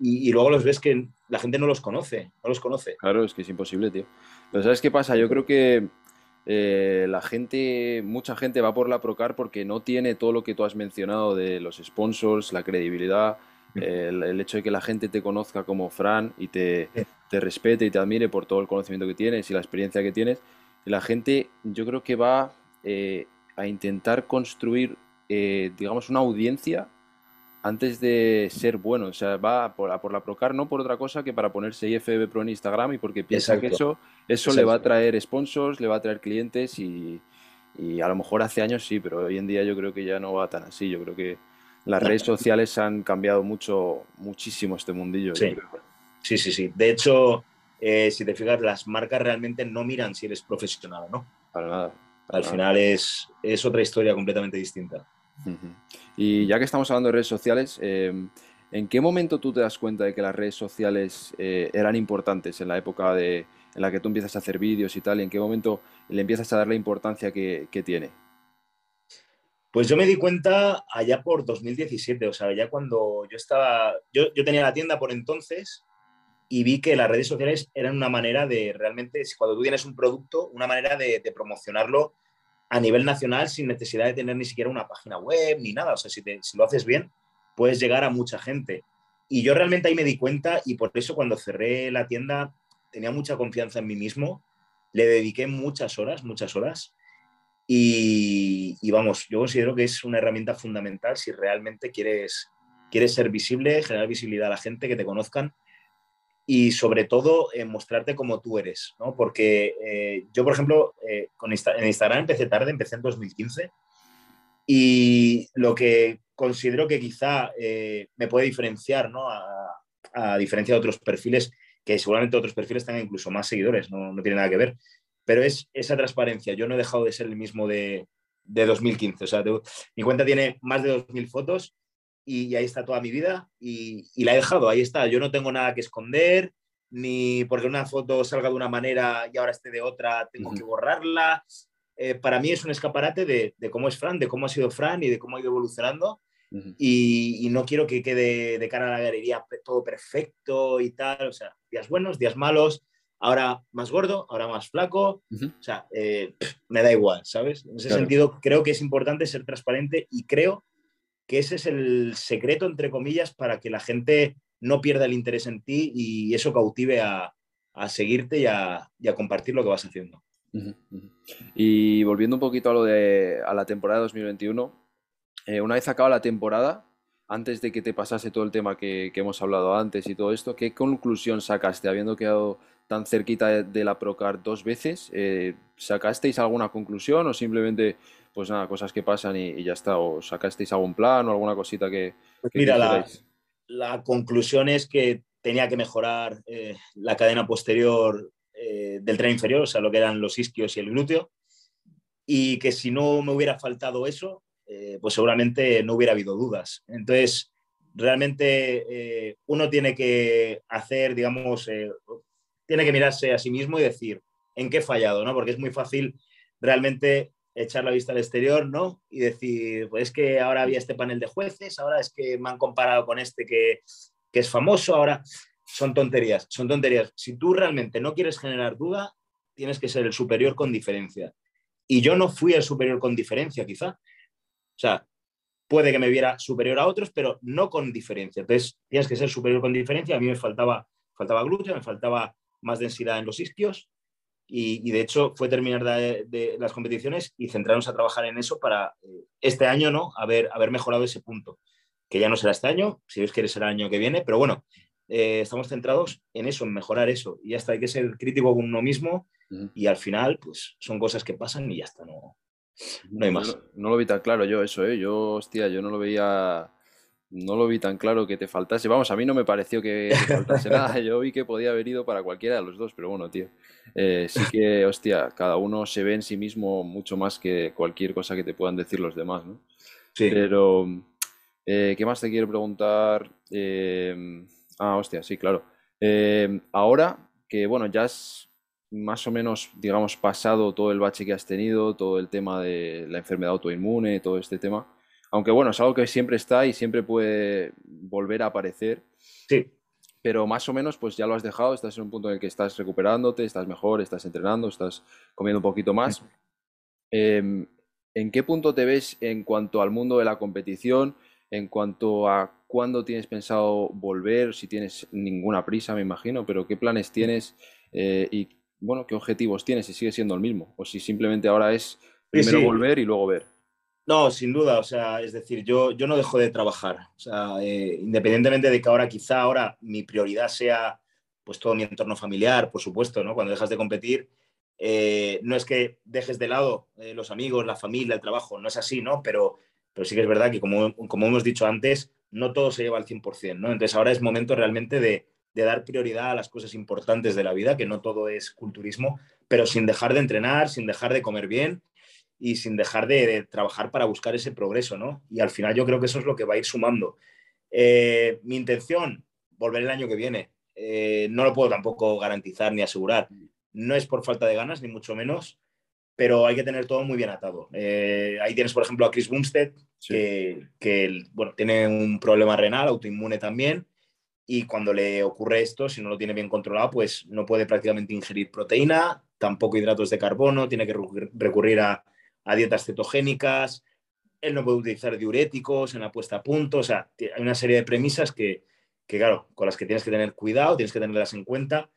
Y, y, luego los ves que la gente no los conoce, no los conoce. Claro, es que es imposible, tío. Pero ¿sabes qué pasa? Yo creo que eh, la gente, mucha gente va por la Procar porque no tiene todo lo que tú has mencionado de los sponsors, la credibilidad, el, el, hecho de que la gente te conozca como Fran y te, te, respete y te admire por todo el conocimiento que tienes y la experiencia que tienes. Y la gente, yo creo que va eh, a intentar construir, eh, digamos, una audiencia antes de ser bueno. O sea, va a por, a por, la Procar no por otra cosa que para ponerse IFB Pro en Instagram y porque piensa Exacto. que eso, eso le va a traer sponsors, le va a traer clientes y, y, a lo mejor hace años sí, pero hoy en día yo creo que ya no va tan así. Yo creo que las redes sociales han cambiado mucho, muchísimo este mundillo. Sí, sí, sí, sí. De hecho, eh, si te fijas, las marcas realmente no miran si eres profesional o no. Para nada. Al final es, es otra historia completamente distinta. Uh -huh. Y ya que estamos hablando de redes sociales, eh, ¿en qué momento tú te das cuenta de que las redes sociales eh, eran importantes en la época de, en la que tú empiezas a hacer vídeos y tal? ¿Y en qué momento le empiezas a dar la importancia que, que tiene? Pues yo me di cuenta allá por 2017, o sea, ya cuando yo estaba, yo, yo tenía la tienda por entonces y vi que las redes sociales eran una manera de realmente, cuando tú tienes un producto, una manera de, promocionarlo a nivel nacional sin necesidad de tener ni siquiera una página web ni nada. O sea, si, lo haces bien, puedes llegar a mucha gente. Y yo realmente ahí me di cuenta y por eso cuando cerré la tienda tenía mucha confianza en mí mismo, le dediqué muchas horas, muchas horas. Y, y vamos, yo considero que es una herramienta fundamental si realmente quieres, quieres ser visible, generar visibilidad a la gente, que te conozcan. Y sobre todo en mostrarte como tú eres, ¿no? Porque eh, yo, por ejemplo, eh, con en Instagram empecé tarde, empecé en 2015 y lo que considero que quizá eh, me puede diferenciar, ¿no? A, a, diferencia de otros perfiles, que seguramente otros perfiles tengan incluso más seguidores, no, no tiene nada que ver, pero es esa transparencia. Yo no he dejado de ser el mismo de, de 2015, o sea, mi cuenta tiene más de 2.000 fotos y, ahí está toda mi vida y, la he dejado, ahí está. Yo no tengo nada que esconder, ni porque una foto salga de una manera y ahora esté de otra, tengo que borrarla. Eh, para mí es un escaparate de, cómo es Fran, de cómo ha sido Fran y de cómo ha ido evolucionando. y, no quiero que quede de cara a la galería todo perfecto y tal. O sea, días buenos, días malos. Ahora más gordo, ahora más flaco. O sea, eh, me da igual, ¿sabes? En ese sentido, creo que es importante ser transparente y creo que ese es el secreto, entre comillas, para que la gente no pierda el interés en ti y eso cautive a, seguirte y a, compartir lo que vas haciendo. Y volviendo un poquito a lo de a la temporada 2021, eh, una vez acaba la temporada, antes de que te pasase todo el tema que, hemos hablado antes y todo esto, ¿qué conclusión sacaste habiendo quedado tan cerquita de, la Procar dos veces? Eh, ¿Sacasteis alguna conclusión o simplemente pues nada, cosas que pasan y, ya está. ¿O sacasteis algún plan o alguna cosita que... Pues mira, la, conclusión es que tenía que mejorar eh, la cadena posterior eh, del tren inferior, o sea, lo que eran los isquios y el glúteo, y que si no me hubiera faltado eso, eh, pues seguramente no hubiera habido dudas. Entonces, realmente uno tiene que hacer, digamos, tiene que mirarse a sí mismo y decir en qué he fallado, ¿no? Porque es muy fácil realmente echar la vista al exterior, ¿no? Y decir, pues es que ahora había este panel de jueces, ahora es que me han comparado con este que, es famoso, ahora son tonterías, son tonterías. Si tú realmente no quieres generar duda, tienes que ser el superior con diferencia. Y yo no fui el superior con diferencia, quizá. O sea, puede que me viera superior a otros, pero no con diferencia. Entonces, tienes que ser superior con diferencia. A mí me faltaba, faltaba glúteo, me faltaba más densidad en los isquios, y, de hecho fue terminar de, las competiciones y centrarnos a trabajar en eso para eh, este año no haber, haber mejorado ese punto, que ya no será este año, si Dios quiere será el año que viene, pero bueno, eh, estamos centrados en eso, en mejorar eso. Y ya está, hay que ser crítico con uno mismo y al final, pues son cosas que pasan y ya está, no, no hay más. No, lo vi tan claro yo eso, ¿eh? Yo, hostia, yo no lo veía no lo vi tan claro que te faltase. Vamos, a mí no me pareció que te faltase nada. Yo vi que podía haber ido para cualquiera de los dos, pero bueno, tío. Eh, sí que, hostia, cada uno se ve en sí mismo mucho más que cualquier cosa que te puedan decir los demás, ¿no? Sí. Pero, eh, ¿qué más te quiero preguntar? Eh, ah, hostia, sí, claro. ahora que, bueno, ya has más o menos, digamos, pasado todo el bache que has tenido, todo el tema de la enfermedad autoinmune, todo este tema aunque bueno, es algo que siempre está y siempre puede volver a aparecer. Sí. Pero más o menos, pues ya lo has dejado, estás en un punto en el que estás recuperándote, estás mejor, estás entrenando, estás comiendo un poquito más. Em, ¿En qué punto te ves en cuanto al mundo de la competición? En cuanto a cuándo tienes pensado volver, si tienes ninguna prisa, me imagino, pero qué planes tienes eh, y bueno, qué objetivos tienes, si sigue siendo el mismo, o si simplemente ahora es primero volver y luego ver. No, sin duda, o sea, es decir, yo, yo no dejo de trabajar, o sea, eh, independientemente de que ahora quizá ahora mi prioridad sea pues todo mi entorno familiar, por supuesto, ¿no? Cuando dejas de competir, eh, no es que dejes de lado eh, los amigos, la familia, el trabajo, no es así, ¿no? Pero, pero sí que es verdad que como, como hemos dicho antes, no todo se lleva al 100%, ¿no? Entonces ahora es momento realmente de, de dar prioridad a las cosas importantes de la vida, que no todo es culturismo, pero sin dejar de entrenar, sin dejar de comer bien y sin dejar de, trabajar para buscar ese progreso, ¿no? Y al final yo creo que eso es lo que va a ir sumando. Eh, mi intención, volver el año que viene. Eh, no lo puedo tampoco garantizar ni asegurar. No es por falta de ganas, ni mucho menos, pero hay que tener todo muy bien atado. Eh, ahí tienes, por ejemplo, a Chris Bumstead, que, que bueno, tiene un problema renal, autoinmune también, y cuando le ocurre esto, si no lo tiene bien controlado, pues no puede prácticamente ingerir proteína, tampoco hidratos de carbono, tiene que recurrir a a dietas cetogénicas, él no puede utilizar diuréticos en la puesta a punto, o sea, hay una serie de premisas que, claro, con las que tienes que tener cuidado, tienes que tenerlas en cuenta,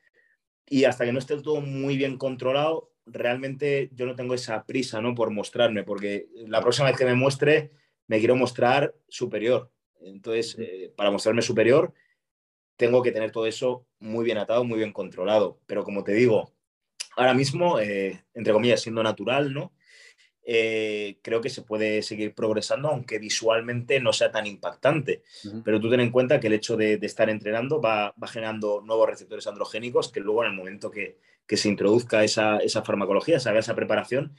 y hasta que no esté todo muy bien controlado, realmente yo no tengo esa prisa, ¿no? Por mostrarme, porque la próxima vez que me muestre, me quiero mostrar superior. Entonces, eh, para mostrarme superior, tengo que tener todo eso muy bien atado, muy bien controlado. Pero como te digo, ahora mismo, eh, entre comillas, siendo natural, ¿no? Eh, creo que se puede seguir progresando, aunque visualmente no sea tan impactante. Pero tú ten en cuenta que el hecho de, estar entrenando va, generando nuevos receptores androgénicos que luego en el momento que, se introduzca esa, esa farmacología, esa, esa preparación,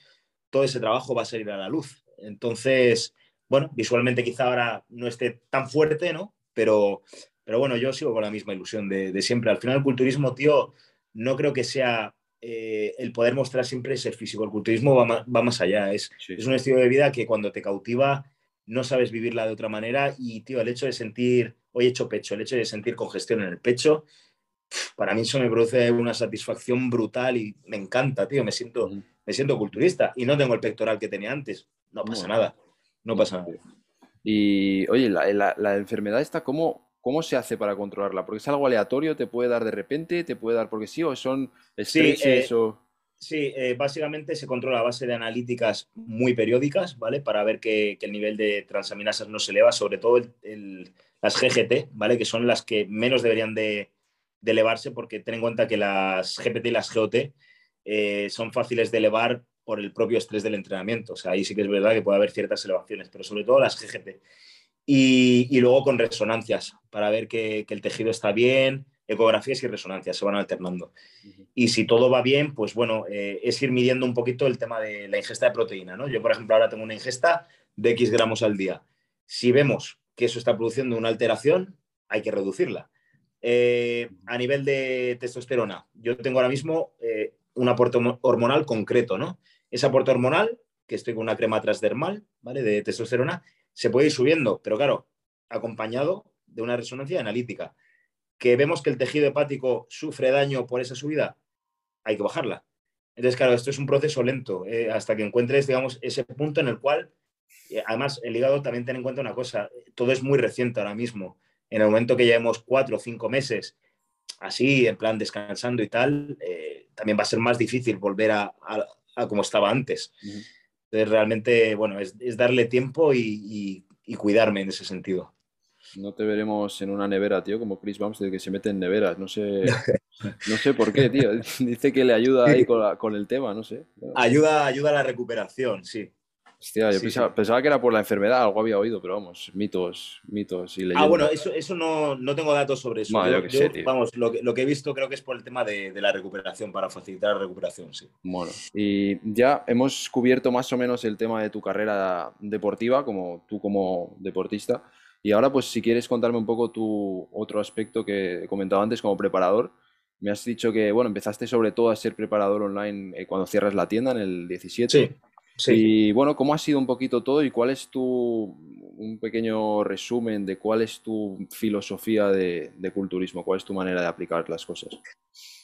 todo ese trabajo va a salir a la luz. Entonces, bueno, visualmente quizá ahora no esté tan fuerte, ¿no? Pero, pero bueno, yo sigo con la misma ilusión de, siempre. Al final el culturismo, tío, no creo que sea eh, el poder mostrar siempre ser físico. El culturismo va, más, allá. Es, es un estilo de vida que cuando te cautiva no sabes vivirla de otra manera y, tío, el hecho de sentir, hoy he hecho pecho, el hecho de sentir congestión en el pecho, para mí eso me produce una satisfacción brutal y me encanta, tío, me siento, me siento culturista y no tengo el pectoral que tenía antes, no pasa nada no pasa nada. Y oye, la, enfermedad está, ¿cómo, ¿cómo se hace para controlarla? Porque es algo aleatorio, te puede dar de repente, te puede dar porque sí, o son estreses sí, o... Sí, eh, básicamente se controla a base de analíticas muy periódicas, ¿vale? Para ver que, el nivel de transaminasas no se eleva, sobre todo las GGT, ¿vale? Que son las que menos deberían de, elevarse porque ten en cuenta que las GPT y las GOT eh, son fáciles de elevar por el propio estrés del entrenamiento. O sea, ahí sí que es verdad que puede haber ciertas elevaciones, pero sobre todo las GGT. Y, luego con resonancias, para ver que, el tejido está bien, ecografías y resonancias se van alternando. Y si todo va bien, pues bueno, eh, es ir midiendo un poquito el tema de la ingesta de proteína. ¿no? Yo, por ejemplo, ahora tengo una ingesta de X gramos al día. Si vemos que eso está produciendo una alteración, hay que reducirla. Eh, a nivel de testosterona, yo tengo ahora mismo eh, un aporte hormonal concreto, ¿no? Ese aporte hormonal, que estoy con una crema transdermal, ¿vale? De testosterona, se puede ir subiendo, pero claro, acompañado de una resonancia analítica. Que vemos que el tejido hepático sufre daño por esa subida, hay que bajarla. Entonces, claro, esto es un proceso lento, eh, hasta que encuentres, digamos, ese punto en el cual, eh, además, el hígado también ten en cuenta una cosa, todo es muy reciente ahora mismo. En el momento que llevemos cuatro o cinco meses así, en plan descansando y tal, eh, también va a ser más difícil volver a, a como estaba antes. Entonces, realmente, bueno, es, darle tiempo y, cuidarme en ese sentido. No te veremos en una nevera, tío, como Chris Bumstead que se mete en neveras. No sé, no sé por qué, tío. Dice que le ayuda ahí con, con el tema, no sé. Ayuda, ayuda a la recuperación, sí. Hostia, yo pensaba, que era por la enfermedad, algo había oído, pero vamos, mitos, mitos y leyendas. Ah, bueno, eso, eso no, no, tengo datos sobre eso. Vamos, lo que, lo que, he visto creo que es por el tema de, de, la recuperación, para facilitar la recuperación, sí. Bueno, y ya hemos cubierto más o menos el tema de tu carrera deportiva, como tú como deportista. Y ahora, pues, si quieres contarme un poco tu otro aspecto que comentaba antes como preparador, me has dicho que, bueno, empezaste sobre todo a ser preparador online eh, cuando cierras la tienda en el 17. Sí. Y bueno, ¿cómo ha sido un poquito todo y cuál es tu, un pequeño resumen de cuál es tu filosofía de, culturismo, cuál es tu manera de aplicar las cosas?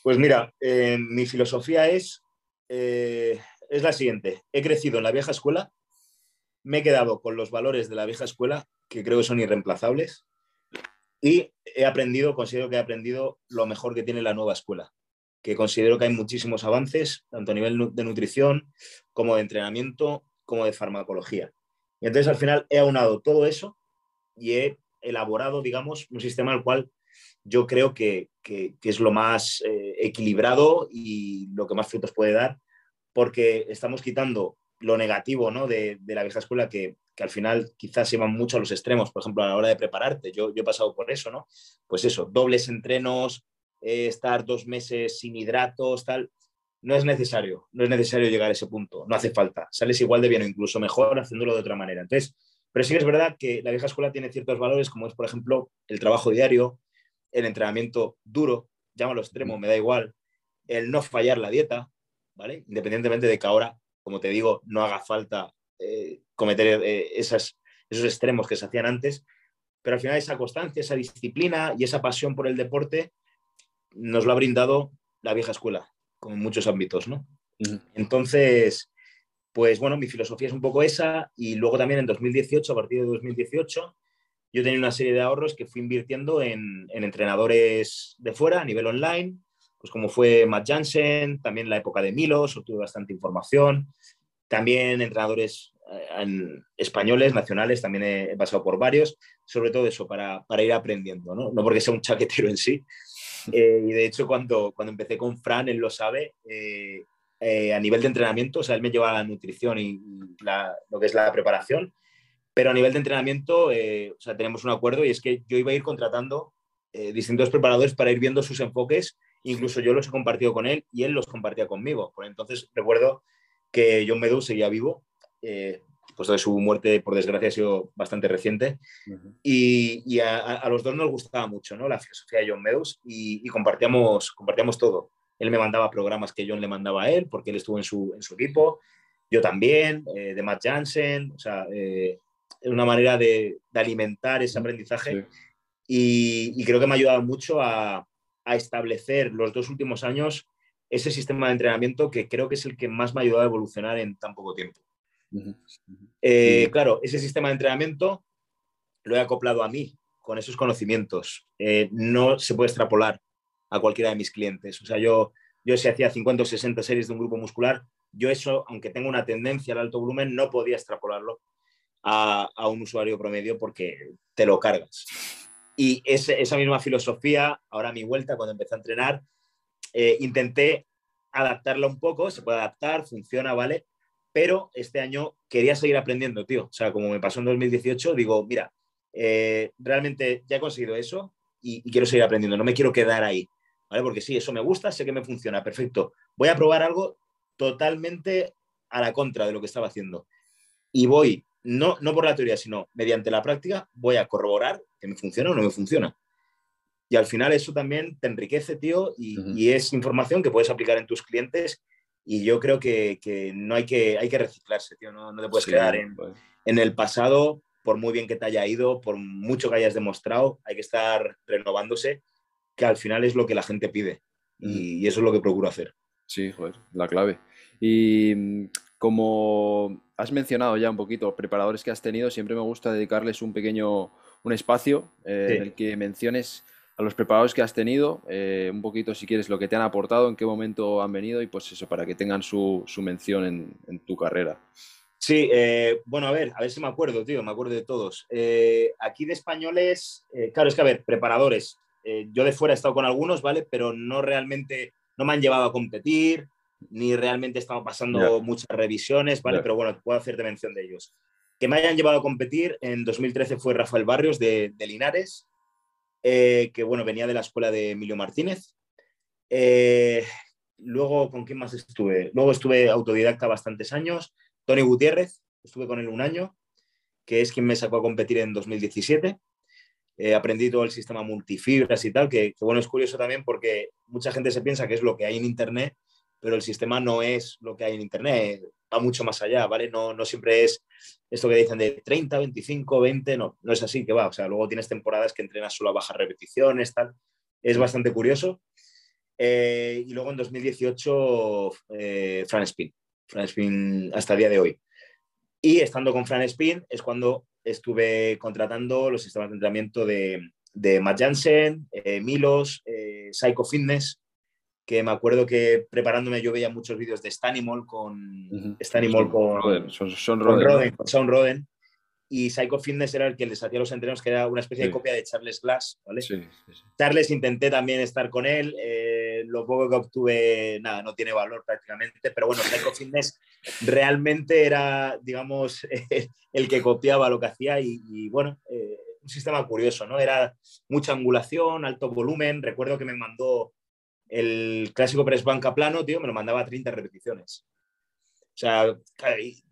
Pues mira, eh, mi filosofía es, eh, es la siguiente. He crecido en la vieja escuela, me he quedado con los valores de la vieja escuela, que creo que son irreemplazables, y he aprendido, considero que he aprendido lo mejor que tiene la nueva escuela, que considero que hay muchísimos avances, tanto a nivel de nutrición como de entrenamiento, como de farmacología. Y entonces al final he aunado todo eso y he elaborado, digamos, un sistema al cual yo creo que, es lo más eh, equilibrado y lo que más frutos puede dar, porque estamos quitando lo negativo ¿no? de, la vieja escuela que, al final quizás se van mucho a los extremos, por ejemplo, a la hora de prepararte. Yo, yo he pasado por eso, ¿no? Pues eso, dobles entrenos, eh, estar dos meses sin hidratos, tal. No es necesario, no es necesario llegar a ese punto, no hace falta. Sales igual de bien o incluso mejor haciéndolo de otra manera. Entonces, pero sí es verdad que la vieja escuela tiene ciertos valores, como es, por ejemplo, el trabajo diario, el entrenamiento duro, llámalo extremo, me da igual, el no fallar la dieta, ¿vale? Independientemente de que ahora, como te digo, no haga falta eh, cometer eh, esos extremos que se hacían antes, pero al final esa constancia, esa disciplina y esa pasión por el deporte nos lo ha brindado la vieja escuela, como en muchos ámbitos, ¿no? Entonces, pues bueno, mi filosofía es un poco esa y luego también en 2018, a partir de 2018, yo tenía una serie de ahorros que fui invirtiendo en, entrenadores de fuera a nivel online, pues como fue Matt Jansen, también la época de Milos, obtuve bastante información, también entrenadores eh, españoles, nacionales, también he, pasado por varios, sobre todo eso, para, ir aprendiendo, ¿no? no porque sea un chaquetero en sí, Eh, y de hecho, cuando, cuando empecé con Fran, él lo sabe, eh, eh, a nivel de entrenamiento, o sea, él me lleva la nutrición y, lo que es la preparación, pero a nivel de entrenamiento, o sea, tenemos un acuerdo y es que yo iba a ir contratando distintos preparadores para ir viendo sus enfoques, incluso yo los he compartido con él y él los compartía conmigo. Por entonces, recuerdo que John Meadows seguía vivo, pues de su muerte, por desgracia, ha sido bastante reciente. Y, a, los dos nos gustaba mucho ¿no? la filosofía de John Meadows y, compartíamos, compartíamos todo. Él me mandaba programas que John le mandaba a él, porque él estuvo en su, en su equipo. Yo también, eh, de Matt Jansen. O sea, eh, una manera de, alimentar ese aprendizaje. Y, creo que me ha ayudado mucho a, a establecer los dos últimos años ese sistema de entrenamiento que creo que es el que más me ha ayudado a evolucionar en tan poco tiempo. Eh, claro, ese sistema de entrenamiento lo he acoplado a mí con esos conocimientos. Eh, no se puede extrapolar a cualquiera de mis clientes. O sea, yo, yo si hacía 50 o 60 series de un grupo muscular, yo eso, aunque tengo una tendencia al alto volumen, no podía extrapolarlo a, un usuario promedio porque te lo cargas. Y esa misma filosofía, ahora a mi vuelta, cuando empecé a entrenar, eh, intenté adaptarla un poco, se puede adaptar, funciona, ¿vale? Pero este año quería seguir aprendiendo, tío. O sea, como me pasó en 2018, digo, mira, eh, realmente ya he conseguido eso y, quiero seguir aprendiendo, no me quiero quedar ahí, ¿vale? Porque sí, eso me gusta, sé que me funciona, perfecto. Voy a probar algo totalmente a la contra de lo que estaba haciendo. Y voy, no, no por la teoría, sino mediante la práctica, voy a corroborar que me funciona o no me funciona. Y al final eso también te enriquece, tío, y, y es información que puedes aplicar en tus clientes y yo creo que, que, no hay que, hay que reciclarse, tío, no, no te puedes quedar en, pues. en, el pasado, por muy bien que te haya ido, por mucho que hayas demostrado, hay que estar renovándose, que al final es lo que la gente pide y, eso es lo que procuro hacer. Sí, joder, la clave. Y mm, como has mencionado ya un poquito preparadores que has tenido, siempre me gusta dedicarles un pequeño un espacio eh, en el que menciones a los preparadores que has tenido, eh, un poquito si quieres lo que te han aportado, en qué momento han venido y pues eso, para que tengan su, mención en, tu carrera. Sí, eh, bueno, a ver, a ver si me acuerdo, tío, me acuerdo de todos. Eh, aquí de españoles, claro, es que a ver, preparadores, yo de fuera he estado con algunos, ¿vale? Pero no realmente, no me han llevado a competir, ni realmente he estado pasando muchas revisiones, ¿vale? Pero bueno, puedo hacerte mención de ellos. Que me hayan llevado a competir, en 2013 fue Rafael Barrios de, de Linares, eh, que bueno, venía de la escuela de Emilio Martínez. Eh, luego, ¿con quién más estuve? Luego estuve autodidacta bastantes años. Tony Gutiérrez, estuve con él un año, que es quien me sacó a competir en 2017. Eh, aprendí todo el sistema multifibras y tal, que, que, bueno, es curioso también porque mucha gente se piensa que es lo que hay en Internet, pero el sistema no es lo que hay en Internet va mucho más allá, ¿vale? No, no siempre es esto que dicen de 30, 25, 20, no, no es así que va. O sea, luego tienes temporadas que entrenas solo a bajas repeticiones, tal. Es bastante curioso. Eh, y luego en 2018, eh, Fran Spin. Fran Spin hasta el día de hoy. Y estando con Fran Spin es cuando estuve contratando los sistemas de entrenamiento de, de Matt Jansen, eh, Milos, Psycho Fitness, que me acuerdo que preparándome yo veía muchos vídeos de Stanimol con Stanimol con, Roden, son, Roden, con Sean Roden. Y Psycho Fitness era el que les hacía los entrenos que era una especie de copia de Charles Glass, ¿vale? Charles intenté también estar con él, eh, lo poco que obtuve, nada, no tiene valor prácticamente, pero bueno, Psycho Fitness realmente era, digamos, el que copiaba lo que hacía y, bueno, eh, un sistema curioso, ¿no? Era mucha angulación, alto volumen, recuerdo que me mandó el clásico press banca plano, tío, me lo mandaba a 30 repeticiones. O sea,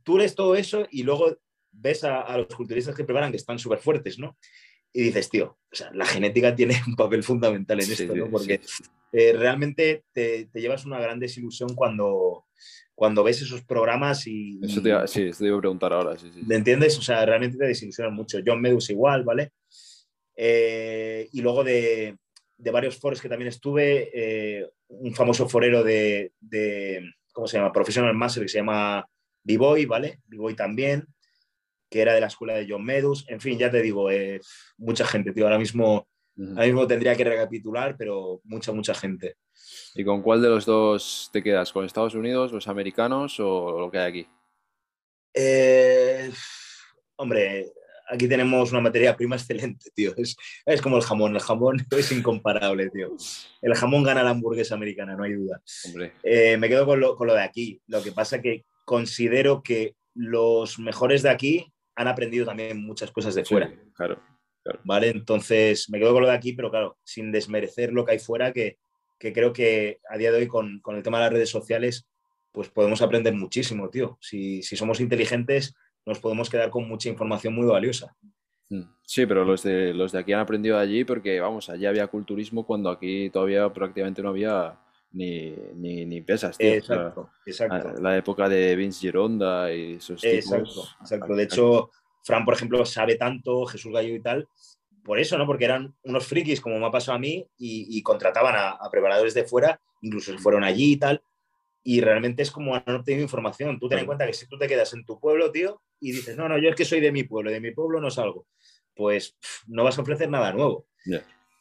tú lees todo eso y luego ves a, los culturistas que preparan que están súper fuertes, ¿no? Y dices, tío, o sea, la genética tiene un papel fundamental en esto, ¿no? Porque eh, realmente te, llevas una gran desilusión cuando, cuando ves esos programas y... Eso te, sí, te iba a preguntar ahora, sí, ¿Me entiendes? O sea, realmente te desilusionan mucho. John Medus igual, ¿vale? Eh, y luego de, de varios foros que también estuve, eh, un famoso forero de, ¿cómo se llama? Professional Master que se llama B-Boy, ¿vale? B-Boy también, que era de la escuela de John Medus. En fin, ya te digo, eh, mucha gente, tío. Ahora mismo, ahora mismo tendría que recapitular, pero mucha, mucha gente. ¿Y con cuál de los dos te quedas? ¿Con Estados Unidos, los americanos o lo que hay aquí? Eh, hombre, aquí tenemos una materia prima excelente, tío. Es, es, como el jamón, el jamón es incomparable, tío. El jamón gana la hamburguesa americana, no hay duda. Eh, me quedo con lo, con lo, de aquí. Lo que pasa que considero que los mejores de aquí han aprendido también muchas cosas de fuera. claro, ¿Vale? Entonces, me quedo con lo de aquí, pero claro, sin desmerecer lo que hay fuera, que, que creo que a día de hoy con, con, el tema de las redes sociales, pues podemos aprender muchísimo, tío. Si, si somos inteligentes, nos podemos quedar con mucha información muy valiosa. Mm. Sí, pero los de, los de aquí han aprendido allí porque, vamos, allí había culturismo cuando aquí todavía prácticamente no había ni, ni, pesas. Tío. Exacto, exacto. La época de Vince Gironda y esos Exacto, exacto. De hecho, Fran, por ejemplo, sabe tanto, Jesús Gallo y tal, por eso, ¿no? Porque eran unos frikis, como me ha pasado a mí, y, contrataban a, a, preparadores de fuera, incluso se fueron allí y tal, y realmente es como han obtenido información. Tú ten en cuenta que si tú te quedas en tu pueblo, tío, y dices, no, no, yo es que soy de mi pueblo, de mi pueblo no salgo, pues no vas a ofrecer nada nuevo.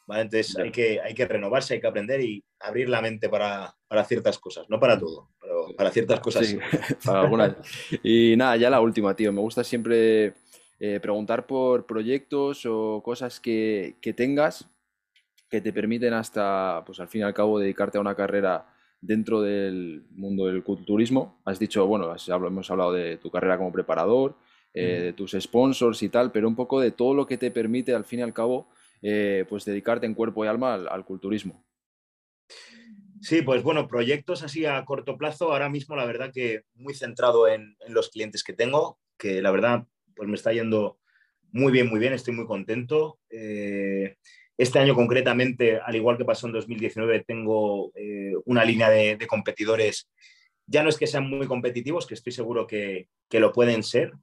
¿Vale? Entonces hay, que, hay que renovarse, hay que aprender y abrir la mente para, para ciertas cosas, no para todo, pero para ciertas cosas. Sí, para algunas. Y nada, ya la última, tío. Me gusta siempre eh, preguntar por proyectos o cosas que, que tengas que te permiten hasta, pues al fin y al cabo, dedicarte a una carrera dentro del mundo del culturismo. Has dicho, bueno, hemos hablado de tu carrera como preparador, eh, de tus sponsors y tal, pero un poco de todo lo que te permite, al fin y al cabo, eh, pues dedicarte en cuerpo y alma al, culturismo. Sí, pues bueno, proyectos así a corto plazo, ahora mismo la verdad que muy centrado en, los clientes que tengo, que la verdad pues me está yendo muy bien, muy bien, estoy muy contento. Eh, este año concretamente, al igual que pasó en 2019, tengo eh, una línea de, competidores. Ya no es que sean muy competitivos, que estoy seguro que, lo pueden ser,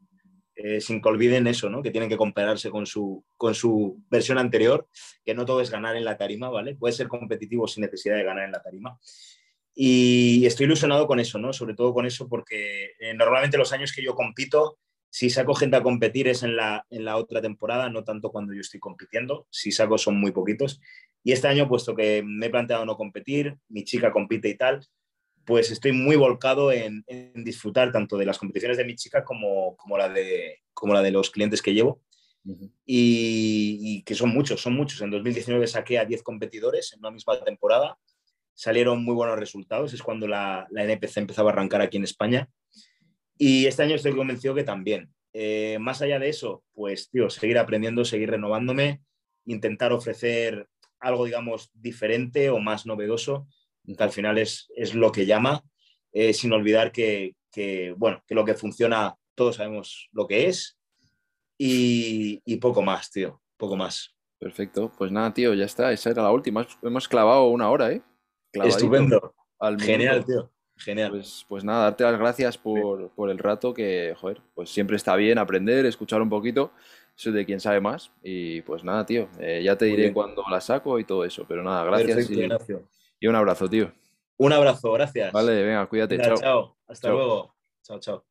eh, sin que olviden eso, ¿no? que tienen que compararse con su, con su versión anterior, que no todo es ganar en la tarima, ¿vale? Puede ser competitivo sin necesidad de ganar en la tarima. Y estoy ilusionado con eso, ¿no? Sobre todo con eso porque eh, normalmente los años que yo compito si saco gente a competir es en la, en la otra temporada, no tanto cuando yo estoy compitiendo. Si saco son muy poquitos. Y este año, puesto que me he planteado no competir, mi chica compite y tal, pues estoy muy volcado en, disfrutar tanto de las competiciones de mi chica como, como, la, de, como la de los clientes que llevo. y, que son muchos, son muchos. En 2019 saqué a 10 competidores en una misma temporada. Salieron muy buenos resultados. Es cuando la, la NPC empezaba a arrancar aquí en España. Y este año estoy convencido que también. Eh, más allá de eso, pues, tío, seguir aprendiendo, seguir renovándome, intentar ofrecer algo, digamos, diferente o más novedoso, que al final es, es lo que llama, eh, sin olvidar que, que, bueno, que lo que funciona, todos sabemos lo que es y, y poco más, tío, poco más. Perfecto, pues nada, tío, ya está, esa era la última. Hemos clavado una hora, ¿eh? Estupendo. Genial, tío. Genial. Pues, pues, nada, darte las gracias por, por, el rato, que, joder, pues siempre está bien aprender, escuchar un poquito, eso de quien sabe más. Y pues nada, tío, eh, ya te diré cuando la saco y todo eso, pero nada, gracias. y, y, un abrazo, tío. Un abrazo, gracias. Vale, venga, cuídate, chao. Chao, hasta luego. Chao, chao.